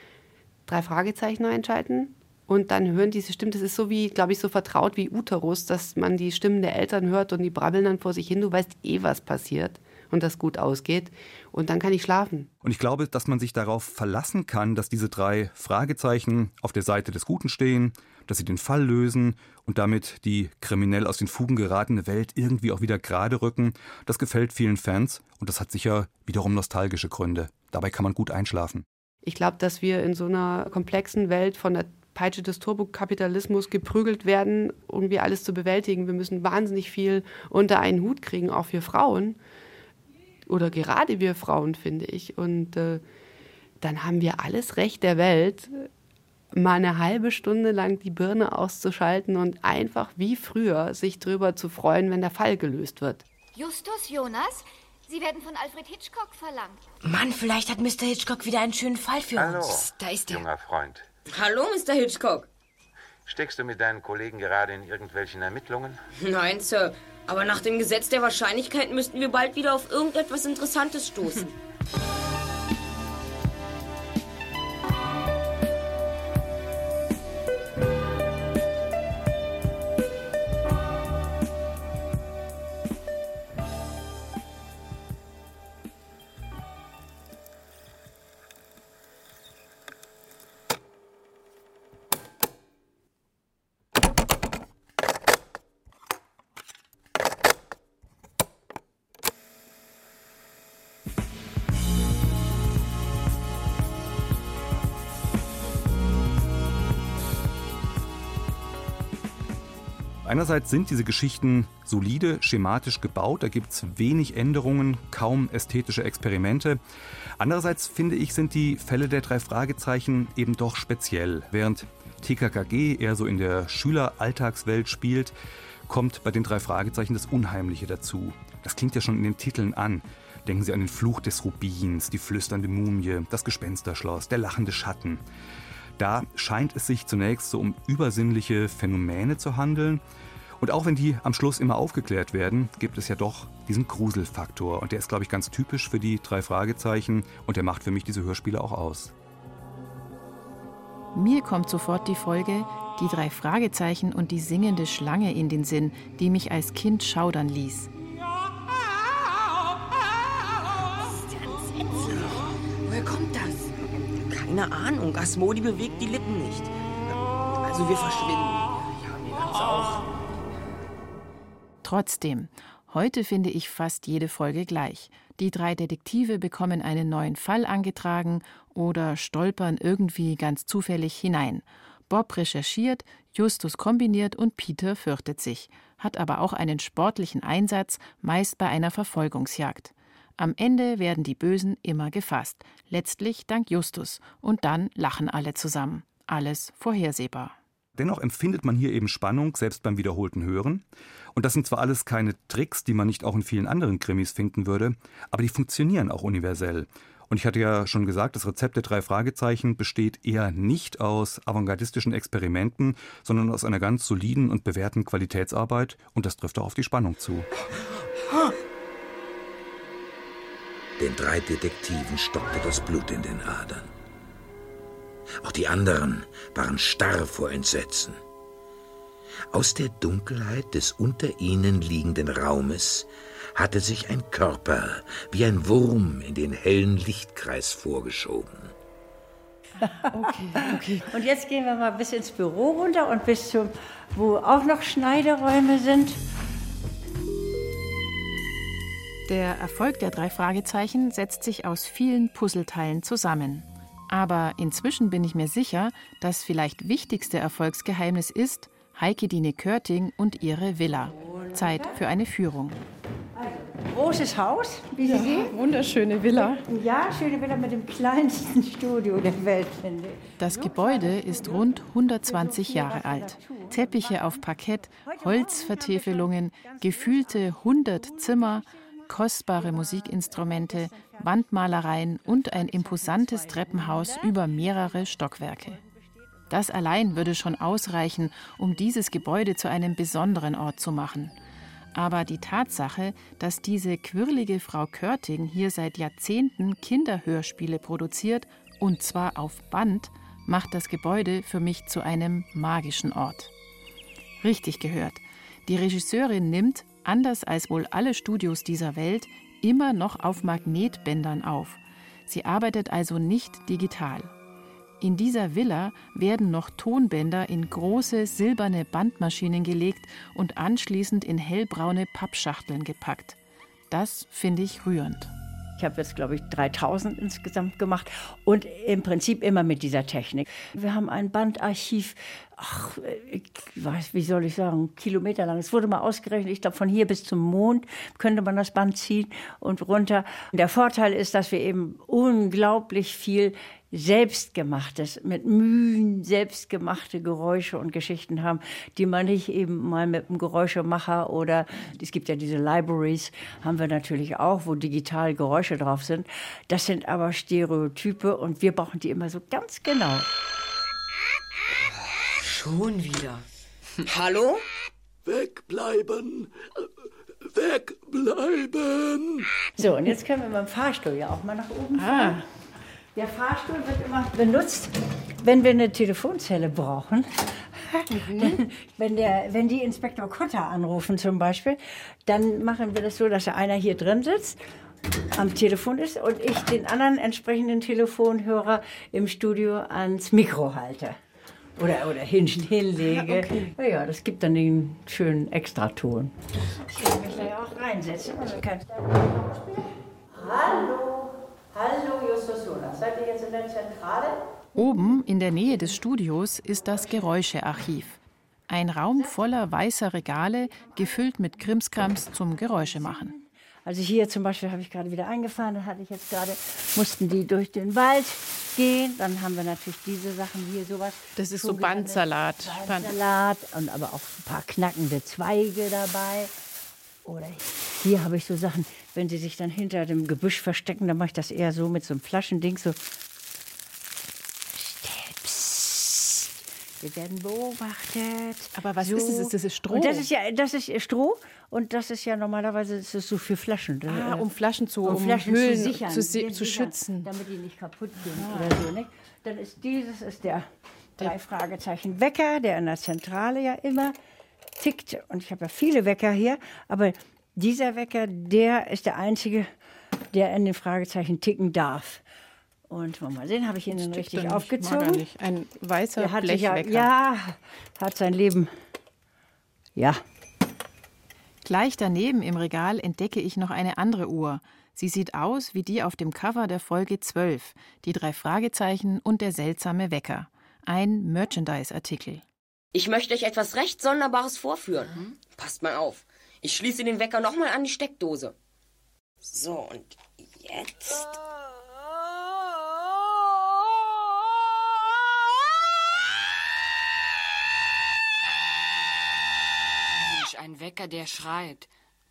drei Fragezeichen einschalten und dann hören diese Stimmen. Das ist so wie, glaube ich, so vertraut wie Uterus, dass man die Stimmen der Eltern hört und die brabbeln dann vor sich hin. Du weißt eh, was passiert und das gut ausgeht. Und dann kann ich schlafen. Und ich glaube, dass man sich darauf verlassen kann, dass diese drei Fragezeichen auf der Seite des Guten stehen, dass sie den Fall lösen und damit die kriminell aus den Fugen geratene Welt irgendwie auch wieder gerade rücken. Das gefällt vielen Fans und das hat sicher wiederum nostalgische Gründe. Dabei kann man gut einschlafen. Ich glaube, dass wir in so einer komplexen Welt von der Peitsche des Turbokapitalismus geprügelt werden, irgendwie alles zu bewältigen. Wir müssen wahnsinnig viel unter einen Hut kriegen, auch wir Frauen. Oder gerade wir Frauen, finde ich. Und äh, dann haben wir alles Recht der Welt, mal eine halbe Stunde lang die Birne auszuschalten und einfach wie früher sich drüber zu freuen, wenn der Fall gelöst wird. Justus, Jonas, Sie werden von Alfred Hitchcock verlangt. Mann, vielleicht hat Mr. Hitchcock wieder einen schönen Fall für Hallo, uns. Da ist er. junger Freund. Hallo, Mr. Hitchcock. Steckst du mit deinen Kollegen gerade in irgendwelchen Ermittlungen? Nein, Sir. Aber nach dem Gesetz der Wahrscheinlichkeit müssten wir bald wieder auf irgendetwas Interessantes stoßen. Einerseits sind diese Geschichten solide, schematisch gebaut, da gibt es wenig Änderungen, kaum ästhetische Experimente. Andererseits finde ich, sind die Fälle der drei Fragezeichen eben doch speziell. Während TKKG eher so in der Schüleralltagswelt spielt, kommt bei den drei Fragezeichen das Unheimliche dazu. Das klingt ja schon in den Titeln an. Denken Sie an den Fluch des Rubins, die flüsternde Mumie, das Gespensterschloss, der lachende Schatten. Da scheint es sich zunächst so um übersinnliche Phänomene zu handeln. Und auch wenn die am Schluss immer aufgeklärt werden, gibt es ja doch diesen Gruselfaktor. Und der ist, glaube ich, ganz typisch für die drei Fragezeichen und der macht für mich diese Hörspiele auch aus. Mir kommt sofort die Folge, die drei Fragezeichen und die singende Schlange in den Sinn, die mich als Kind schaudern ließ. Woher kommt das? Keine Ahnung. Asmodi bewegt die Lippen nicht. Also wir verschwinden. Ja, mir ganz auch. Trotzdem, heute finde ich fast jede Folge gleich. Die drei Detektive bekommen einen neuen Fall angetragen oder stolpern irgendwie ganz zufällig hinein. Bob recherchiert, Justus kombiniert und Peter fürchtet sich, hat aber auch einen sportlichen Einsatz, meist bei einer Verfolgungsjagd. Am Ende werden die Bösen immer gefasst, letztlich dank Justus, und dann lachen alle zusammen. Alles vorhersehbar. Dennoch empfindet man hier eben Spannung, selbst beim wiederholten Hören. Und das sind zwar alles keine Tricks, die man nicht auch in vielen anderen Krimis finden würde, aber die funktionieren auch universell. Und ich hatte ja schon gesagt, das Rezept der drei Fragezeichen besteht eher nicht aus avantgardistischen Experimenten, sondern aus einer ganz soliden und bewährten Qualitätsarbeit. Und das trifft auch auf die Spannung zu. Den drei Detektiven stockte das Blut in den Adern. Auch die anderen waren starr vor Entsetzen. Aus der Dunkelheit des unter ihnen liegenden Raumes hatte sich ein Körper wie ein Wurm in den hellen Lichtkreis vorgeschoben. Okay, okay. Und jetzt gehen wir mal bis ins Büro runter und bis zum, wo auch noch Schneideräume sind. Der Erfolg der drei Fragezeichen setzt sich aus vielen Puzzleteilen zusammen. Aber inzwischen bin ich mir sicher, das vielleicht wichtigste Erfolgsgeheimnis ist Heike Dine Körting und ihre Villa. Zeit für eine Führung. Großes Haus, wie Sie Ja, sehen. wunderschöne Villa. Ja, schöne Villa mit dem kleinsten Studio der Welt, finde ich. Das Gebäude ist rund 120 Jahre alt. Teppiche auf Parkett, Holzvertäfelungen, gefühlte 100 Zimmer, kostbare Musikinstrumente, Wandmalereien und ein imposantes Treppenhaus über mehrere Stockwerke. Das allein würde schon ausreichen, um dieses Gebäude zu einem besonderen Ort zu machen. Aber die Tatsache, dass diese quirlige Frau Körting hier seit Jahrzehnten Kinderhörspiele produziert, und zwar auf Band, macht das Gebäude für mich zu einem magischen Ort. Richtig gehört. Die Regisseurin nimmt, anders als wohl alle Studios dieser Welt, immer noch auf Magnetbändern auf. Sie arbeitet also nicht digital. In dieser Villa werden noch Tonbänder in große silberne Bandmaschinen gelegt und anschließend in hellbraune Pappschachteln gepackt. Das finde ich rührend. Ich habe jetzt, glaube ich, 3000 insgesamt gemacht und im Prinzip immer mit dieser Technik. Wir haben ein Bandarchiv, ach, ich weiß, wie soll ich sagen, kilometerlang. Es wurde mal ausgerechnet, ich glaube, von hier bis zum Mond könnte man das Band ziehen und runter. Und der Vorteil ist, dass wir eben unglaublich viel selbstgemachtes, mit Mühen selbstgemachte Geräusche und Geschichten haben, die man nicht eben mal mit einem Geräuschemacher oder es gibt ja diese Libraries, haben wir natürlich auch, wo digital Geräusche drauf sind. Das sind aber Stereotype und wir brauchen die immer so ganz genau. Schon wieder. Hallo? Wegbleiben! Wegbleiben! So, und jetzt können wir mit dem Fahrstuhl ja auch mal nach oben fahren. Der Fahrstuhl wird immer benutzt, wenn wir eine Telefonzelle brauchen. Dann, wenn, der, wenn die Inspektor Kotter anrufen zum Beispiel, dann machen wir das so, dass da einer hier drin sitzt, am Telefon ist und ich den anderen entsprechenden Telefonhörer im Studio ans Mikro halte. Oder, oder hin, hinlege. Ja, okay. Ja, das gibt dann den schönen Extraton. Ich kann mich da ja auch reinsetzen. Und dann kann ich Hallo, hallo Justus Jonas. Seid ihr jetzt in der Zentrale? Oben in der Nähe des Studios ist das Geräuschearchiv. Ein Raum voller weißer Regale, gefüllt mit Krimskrams zum Geräuschemachen. Also hier zum Beispiel habe ich gerade wieder eingefahren, da hatte ich jetzt gerade, mussten die durch den Wald gehen. Dann haben wir natürlich diese Sachen hier, sowas. Das ist so Bandsalat. Bandsalat und aber auch ein paar knackende Zweige dabei. Oder hier habe ich so Sachen, wenn sie sich dann hinter dem Gebüsch verstecken, dann mache ich das eher so mit so einem Flaschending, so. Psst. Wir werden beobachtet. Aber was ist das? Das ist Stroh. Und das ist ja, das ist Stroh und das ist ja normalerweise ist so für Flaschen. Ah, Äh, um Flaschen zu- um Flaschen Hüllen zu sichern, zu si- zu sichern, schützen. damit die nicht kaputt gehen Ah. oder so. Nicht? Dann ist dieses ist der Drei Fragezeichen Wecker, der in der Zentrale ja immer tickt. Und ich habe ja viele Wecker hier, aber dieser Wecker, der ist der einzige, der in den Fragezeichen ticken darf. Und mal sehen, habe ich ihn dann tickt richtig nicht, aufgezogen? nicht. Ein weißer Der hat sich ja, Blechwecker. ja, hat sein Leben. Ja. Gleich daneben im Regal entdecke ich noch eine andere Uhr. Sie sieht aus wie die auf dem Cover der Folge 12, die drei Fragezeichen und der seltsame Wecker. Ein Merchandise-Artikel. Ich möchte euch etwas recht Sonderbares vorführen. Mhm. Passt mal auf. Ich schließe den Wecker nochmal an die Steckdose. So, und jetzt. Mensch, ein Wecker, der schreit.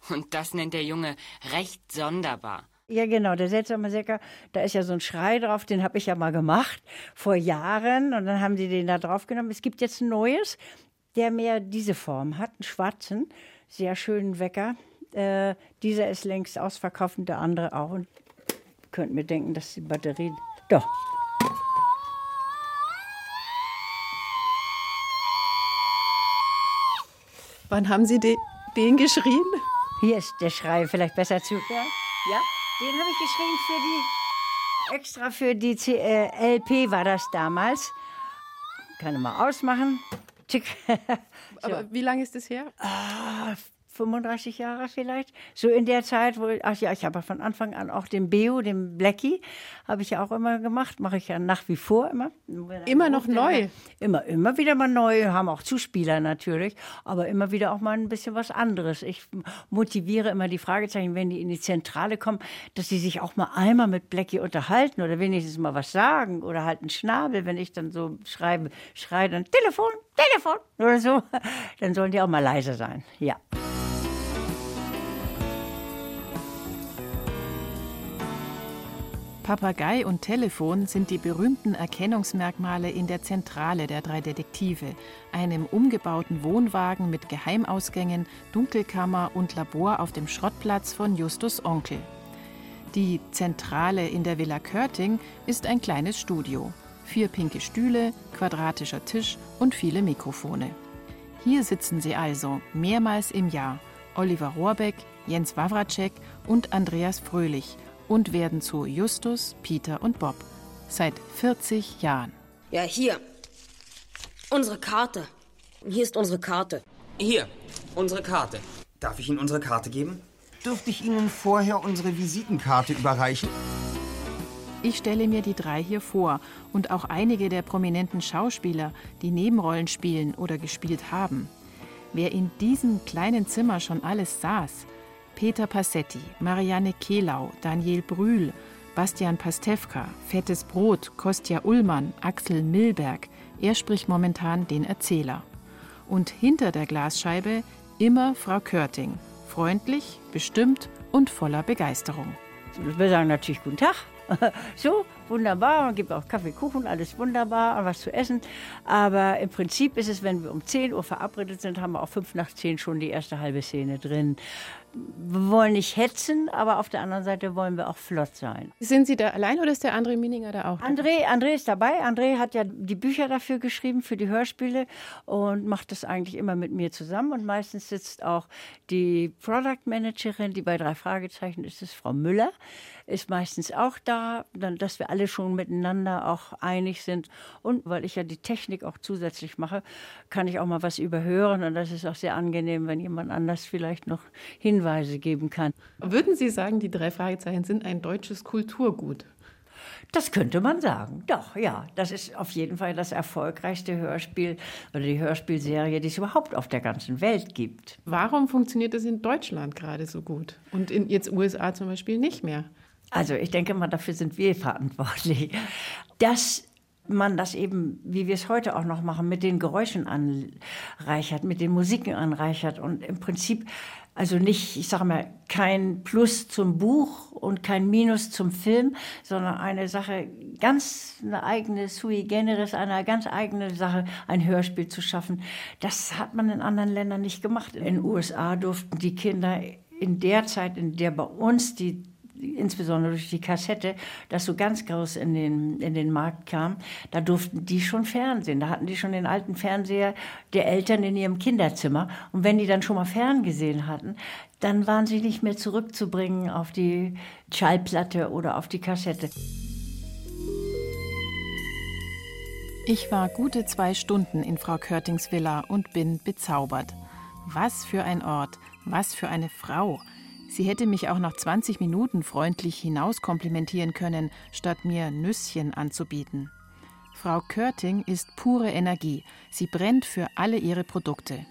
Und das nennt der Junge recht sonderbar. Ja, genau, der seltsame Säcker, da ist ja so ein Schrei drauf, den habe ich ja mal gemacht vor Jahren und dann haben sie den da drauf genommen. Es gibt jetzt ein neues, der mehr diese Form hat, einen schwarzen, sehr schönen Wecker. Äh, dieser ist längst ausverkauft und der andere auch. Und könnt mir denken, dass die Batterie. Doch. Wann haben Sie de den geschrien? Hier ist der Schrei vielleicht besser zu hören. Ja, den habe ich geschrieben für die, extra für die C äh, LP war das damals. Kann ich mal ausmachen. Tick. Aber wie lange ist das her? Ah, 35 Jahre vielleicht. So in der Zeit, wo, ach ja, ich habe von Anfang an auch den Beo, den Blackie, habe ich ja auch immer gemacht, mache ich ja nach wie vor immer. Immer noch neu? Immer, immer wieder mal neu, haben auch Zuspieler natürlich, aber immer wieder auch mal ein bisschen was anderes. Ich motiviere immer die Fragezeichen, wenn die in die Zentrale kommen, dass sie sich auch mal einmal mit Blackie unterhalten oder wenigstens mal was sagen oder halt einen Schnabel, wenn ich dann so schreibe, schreie dann Telefon, Telefon oder so, dann sollen die auch mal leise sein. Ja. Papagei und Telefon sind die berühmten Erkennungsmerkmale in der Zentrale der drei Detektive, einem umgebauten Wohnwagen mit Geheimausgängen, Dunkelkammer und Labor auf dem Schrottplatz von Justus Onkel. Die Zentrale in der Villa Körting ist ein kleines Studio. Vier pinke Stühle, quadratischer Tisch und viele Mikrofone. Hier sitzen sie also mehrmals im Jahr. Oliver Rohrbeck, Jens Wawracek und Andreas Fröhlich und werden zu Justus, Peter und Bob. Seit 40 Jahren. Ja, hier. Unsere Karte. Hier ist unsere Karte. Hier, unsere Karte. Darf ich Ihnen unsere Karte geben? Dürfte ich Ihnen vorher unsere Visitenkarte überreichen? Ich stelle mir die drei hier vor und auch einige der prominenten Schauspieler, die Nebenrollen spielen oder gespielt haben. Wer in diesem kleinen Zimmer schon alles saß, Peter Passetti, Marianne Kehlau, Daniel Brühl, Bastian Pastewka, Fettes Brot, Kostja Ullmann, Axel Milberg. Er spricht momentan den Erzähler. Und hinter der Glasscheibe immer Frau Körting. Freundlich, bestimmt und voller Begeisterung. Wir sagen natürlich Guten Tag. So, wunderbar. Man gibt auch Kaffee, Kuchen, alles wunderbar und was zu essen. Aber im Prinzip ist es, wenn wir um 10 Uhr verabredet sind, haben wir auch fünf nach 10 schon die erste halbe Szene drin. Wir wollen nicht hetzen, aber auf der anderen Seite wollen wir auch flott sein. Sind Sie da allein oder ist der André Mininger da auch? André, André ist dabei. André hat ja die Bücher dafür geschrieben, für die Hörspiele und macht das eigentlich immer mit mir zusammen. Und meistens sitzt auch die Product Managerin, die bei drei Fragezeichen ist, ist Frau Müller, ist meistens auch da, dass wir alle schon miteinander auch einig sind. Und weil ich ja die Technik auch zusätzlich mache, kann ich auch mal was überhören. Und das ist auch sehr angenehm, wenn jemand anders vielleicht noch Hinweise geben kann. Würden Sie sagen, die drei Fragezeichen sind ein deutsches Kulturgut? Das könnte man sagen. Doch, ja. Das ist auf jeden Fall das erfolgreichste Hörspiel oder die Hörspielserie, die es überhaupt auf der ganzen Welt gibt. Warum funktioniert das in Deutschland gerade so gut und in jetzt USA zum Beispiel nicht mehr? Also ich denke mal, dafür sind wir verantwortlich. Dass man das eben, wie wir es heute auch noch machen, mit den Geräuschen anreichert, mit den Musiken anreichert und im Prinzip also nicht, ich sage mal, kein Plus zum Buch und kein Minus zum Film, sondern eine Sache, ganz eine eigene sui generis, eine ganz eigene Sache, ein Hörspiel zu schaffen. Das hat man in anderen Ländern nicht gemacht. In den USA durften die Kinder in der Zeit, in der bei uns die insbesondere durch die Kassette, das so ganz groß in den, in den Markt kam, da durften die schon Fernsehen. Da hatten die schon den alten Fernseher der Eltern in ihrem Kinderzimmer. Und wenn die dann schon mal ferngesehen hatten, dann waren sie nicht mehr zurückzubringen auf die Schallplatte oder auf die Kassette. Ich war gute zwei Stunden in Frau Körtings Villa und bin bezaubert. Was für ein Ort, was für eine Frau. Sie hätte mich auch nach 20 Minuten freundlich hinauskomplimentieren können, statt mir Nüsschen anzubieten. Frau Körting ist pure Energie. Sie brennt für alle ihre Produkte.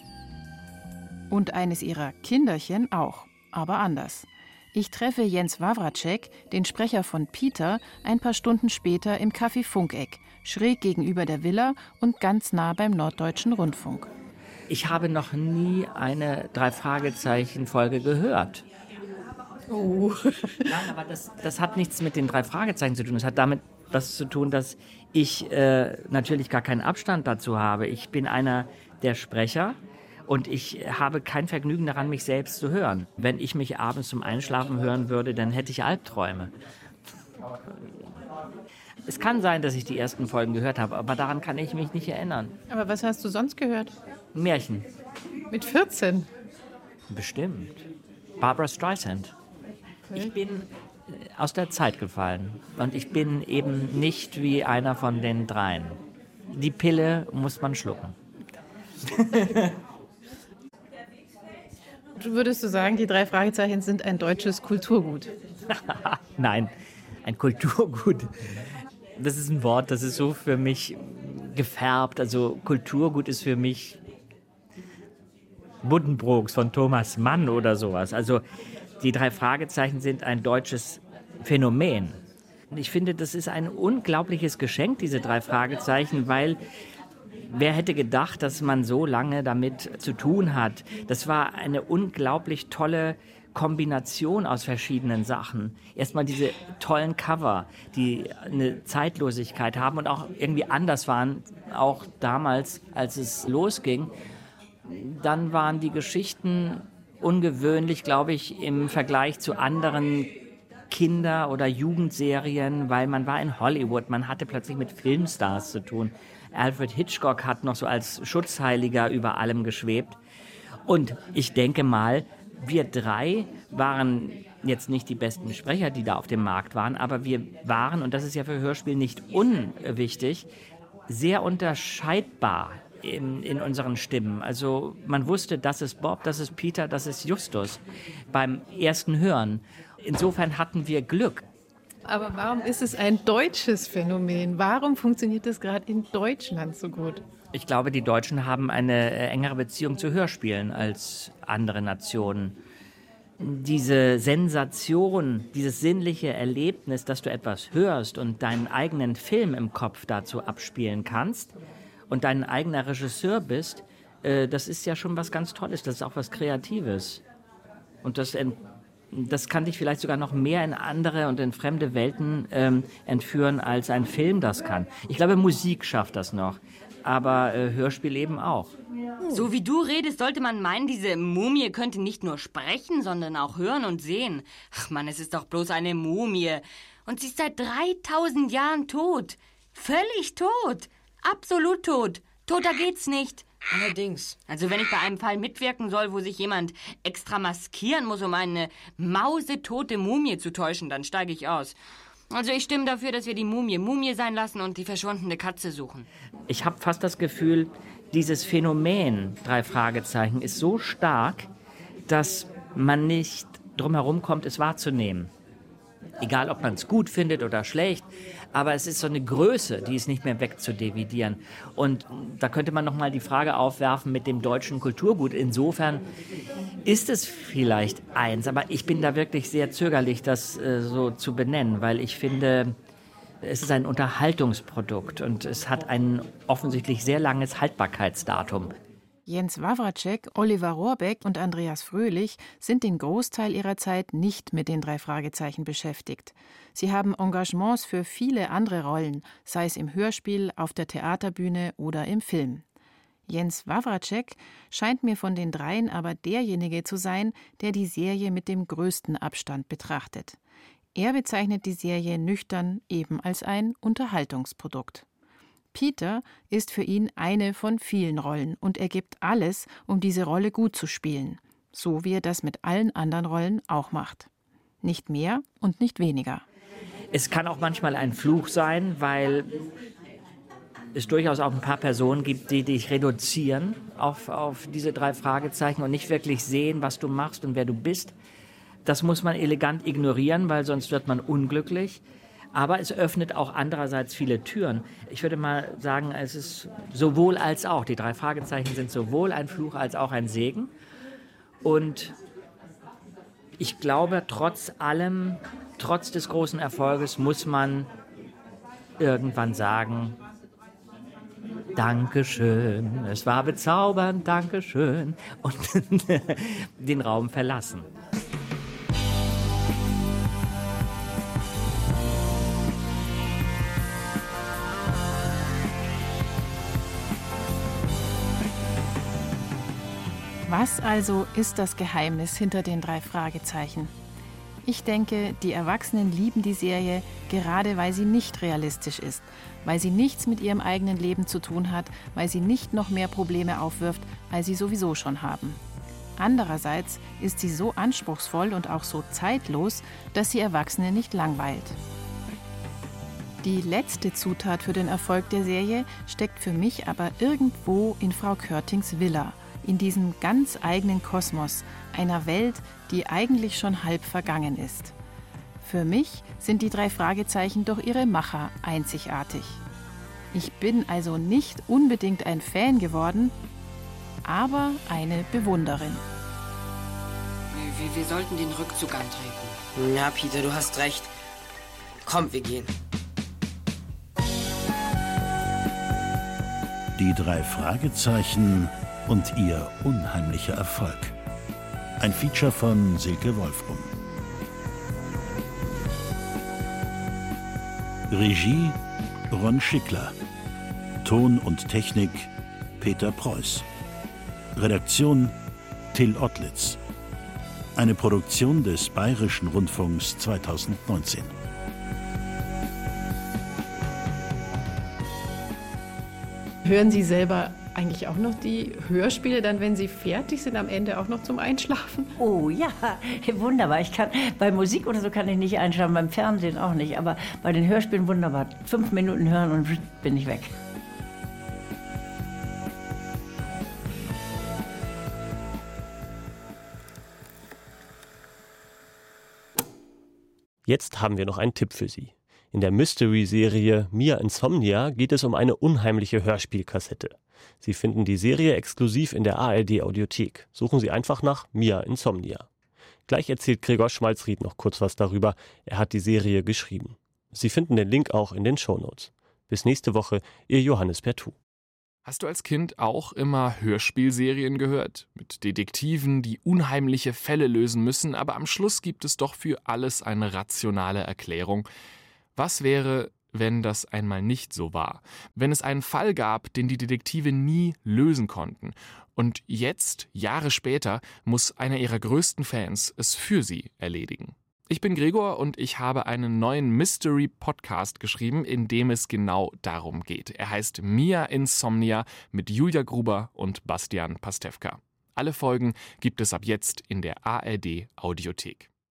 Und eines ihrer Kinderchen auch, aber anders. Ich treffe Jens Wawracek, den Sprecher von Peter, ein paar Stunden später im Café Funkeck, schräg gegenüber der Villa und ganz nah beim Norddeutschen Rundfunk. Ich habe noch nie eine Drei-Fragezeichen-Folge gehört. Oh. Nein, aber das, das hat nichts mit den drei Fragezeichen zu tun. Das hat damit was zu tun, dass ich äh, natürlich gar keinen Abstand dazu habe. Ich bin einer der Sprecher und ich habe kein Vergnügen daran, mich selbst zu hören. Wenn ich mich abends zum Einschlafen hören würde, dann hätte ich Albträume. Es kann sein, dass ich die ersten Folgen gehört habe, aber daran kann ich mich nicht erinnern. Aber was hast du sonst gehört? Märchen. Mit 14? Bestimmt. Barbara Streisand. Ich bin äh, aus der Zeit gefallen und ich bin eben nicht wie einer von den dreien. Die Pille muss man schlucken. Würdest du sagen, die drei Fragezeichen sind ein deutsches Kulturgut? Nein, ein Kulturgut. Das ist ein Wort, das ist so für mich gefärbt. Also Kulturgut ist für mich Buddenbrooks von Thomas Mann oder sowas. Also die drei Fragezeichen sind ein deutsches Phänomen. Und ich finde, das ist ein unglaubliches Geschenk, diese drei Fragezeichen, weil wer hätte gedacht, dass man so lange damit zu tun hat? Das war eine unglaublich tolle Kombination aus verschiedenen Sachen. Erstmal diese tollen Cover, die eine Zeitlosigkeit haben und auch irgendwie anders waren, auch damals, als es losging. Dann waren die Geschichten ungewöhnlich, glaube ich, im Vergleich zu anderen Kinder- oder Jugendserien, weil man war in Hollywood, man hatte plötzlich mit Filmstars zu tun. Alfred Hitchcock hat noch so als Schutzheiliger über allem geschwebt. Und ich denke mal, wir drei waren jetzt nicht die besten Sprecher, die da auf dem Markt waren, aber wir waren, und das ist ja für Hörspiel nicht unwichtig, sehr unterscheidbar in, in, unseren Stimmen. Also man wusste, das ist Bob, das ist Peter, das ist Justus beim ersten Hören. Insofern hatten wir Glück. Aber warum ist es ein deutsches Phänomen? Warum funktioniert das gerade in Deutschland so gut? Ich glaube, die Deutschen haben eine äh, engere Beziehung zu Hörspielen als andere Nationen. Diese Sensation, dieses sinnliche Erlebnis, dass du etwas hörst und deinen eigenen Film im Kopf dazu abspielen kannst und dein eigener Regisseur bist, äh, das ist ja schon was ganz Tolles, das ist auch was Kreatives. Und das, das kann dich vielleicht sogar noch mehr in andere und in fremde Welten ähm, entführen, als ein Film das kann. Ich glaube, Musik schafft das noch aber äh, Hörspiel eben auch. So wie du redest, sollte man meinen, diese Mumie könnte nicht nur sprechen, sondern auch hören und sehen. Ach Mann, es ist doch bloß eine Mumie. Und sie ist seit 3000 Jahren tot. Völlig tot. Absolut tot. Toter geht's nicht. Allerdings. Also wenn ich bei einem Fall mitwirken soll, wo sich jemand extra maskieren muss, um eine mausetote Mumie zu täuschen, dann steige ich aus. Also ich stimme dafür, dass wir die Mumie Mumie sein lassen und die verschwundene Katze suchen. Ich habe fast das Gefühl, dieses Phänomen, drei Fragezeichen, ist so stark, dass man nicht drumherum kommt, es wahrzunehmen. Egal, ob man es gut findet oder schlecht, aber es ist so eine Größe, die ist nicht mehr wegzudividieren. Und da könnte man noch mal die Frage aufwerfen mit dem deutschen Kulturgut. Insofern ist es vielleicht eins, aber ich bin da wirklich sehr zögerlich, das äh, so zu benennen, weil ich finde, es ist ein Unterhaltungsprodukt und es hat ein offensichtlich sehr langes Haltbarkeitsdatum. Jens Wawracek, Oliver Rohrbeck und Andreas Fröhlich sind den Großteil ihrer Zeit nicht mit den drei Fragezeichen beschäftigt. Sie haben Engagements für viele andere Rollen, sei es im Hörspiel, auf der Theaterbühne oder im Film. Jens Wawracek scheint mir von den dreien aber derjenige zu sein, der die Serie mit dem größten Abstand betrachtet. Er bezeichnet die Serie nüchtern eben als ein Unterhaltungsprodukt. Peter ist für ihn eine von vielen Rollen und er gibt alles, um diese Rolle gut zu spielen, so wie er das mit allen anderen Rollen auch macht. Nicht mehr und nicht weniger. Es kann auch manchmal ein Fluch sein, weil es durchaus auch ein paar Personen gibt, die dich reduzieren auf, auf diese drei Fragezeichen und nicht wirklich sehen, was du machst und wer du bist. Das muss man elegant ignorieren, weil sonst wird man unglücklich. Aber es öffnet auch andererseits viele Türen. Ich würde mal sagen, es ist sowohl als auch. Die drei Fragezeichen sind sowohl ein Fluch als auch ein Segen. Und ich glaube, trotz allem, trotz des großen Erfolges, muss man irgendwann sagen, Dankeschön, es war bezaubernd, Dankeschön und den Raum verlassen. Was also ist das Geheimnis hinter den drei Fragezeichen? Ich denke, die Erwachsenen lieben die Serie gerade weil sie nicht realistisch ist, weil sie nichts mit ihrem eigenen Leben zu tun hat, weil sie nicht noch mehr Probleme aufwirft, als sie sowieso schon haben. Andererseits ist sie so anspruchsvoll und auch so zeitlos, dass sie Erwachsene nicht langweilt. Die letzte Zutat für den Erfolg der Serie steckt für mich aber irgendwo in Frau Körtings Villa – in diesem ganz eigenen Kosmos, einer Welt, die eigentlich schon halb vergangen ist. Für mich sind die drei Fragezeichen durch ihre Macher einzigartig. Ich bin also nicht unbedingt ein Fan geworden, aber eine Bewunderin. Wir, wir sollten den Rückzug antreten. Ja, Peter, du hast recht. Komm, wir gehen. Die drei Fragezeichen und ihr unheimlicher Erfolg. Ein Feature von Silke Wolfrum. Regie Ron Schickler. Ton und Technik Peter Preuß. Redaktion Till Ottlitz. Eine Produktion des Bayerischen Rundfunks 2019. Hören Sie selber eigentlich auch noch die Hörspiele dann, wenn sie fertig sind, am Ende auch noch zum Einschlafen? Oh ja, wunderbar. Ich kann bei Musik oder so kann ich nicht einschlafen, beim Fernsehen auch nicht, aber bei den Hörspielen wunderbar. Fünf Minuten hören und bin ich weg. Jetzt haben wir noch einen Tipp für Sie. In der Mystery-Serie Mia Insomnia geht es um eine unheimliche Hörspielkassette. Sie finden die Serie exklusiv in der ARD Audiothek. Suchen Sie einfach nach Mia Insomnia. Gleich erzählt Gregor Schmalzried noch kurz was darüber. Er hat die Serie geschrieben. Sie finden den Link auch in den Shownotes. Bis nächste Woche, Ihr Johannes Pertu. Hast du als Kind auch immer Hörspielserien gehört? Mit Detektiven, die unheimliche Fälle lösen müssen, aber am Schluss gibt es doch für alles eine rationale Erklärung. Was wäre, wenn das einmal nicht so war, wenn es einen Fall gab, den die Detektive nie lösen konnten. Und jetzt, Jahre später, muss einer ihrer größten Fans es für sie erledigen. Ich bin Gregor und ich habe einen neuen Mystery Podcast geschrieben, in dem es genau darum geht. Er heißt Mia Insomnia mit Julia Gruber und Bastian Pastewka. Alle Folgen gibt es ab jetzt in der ARD Audiothek.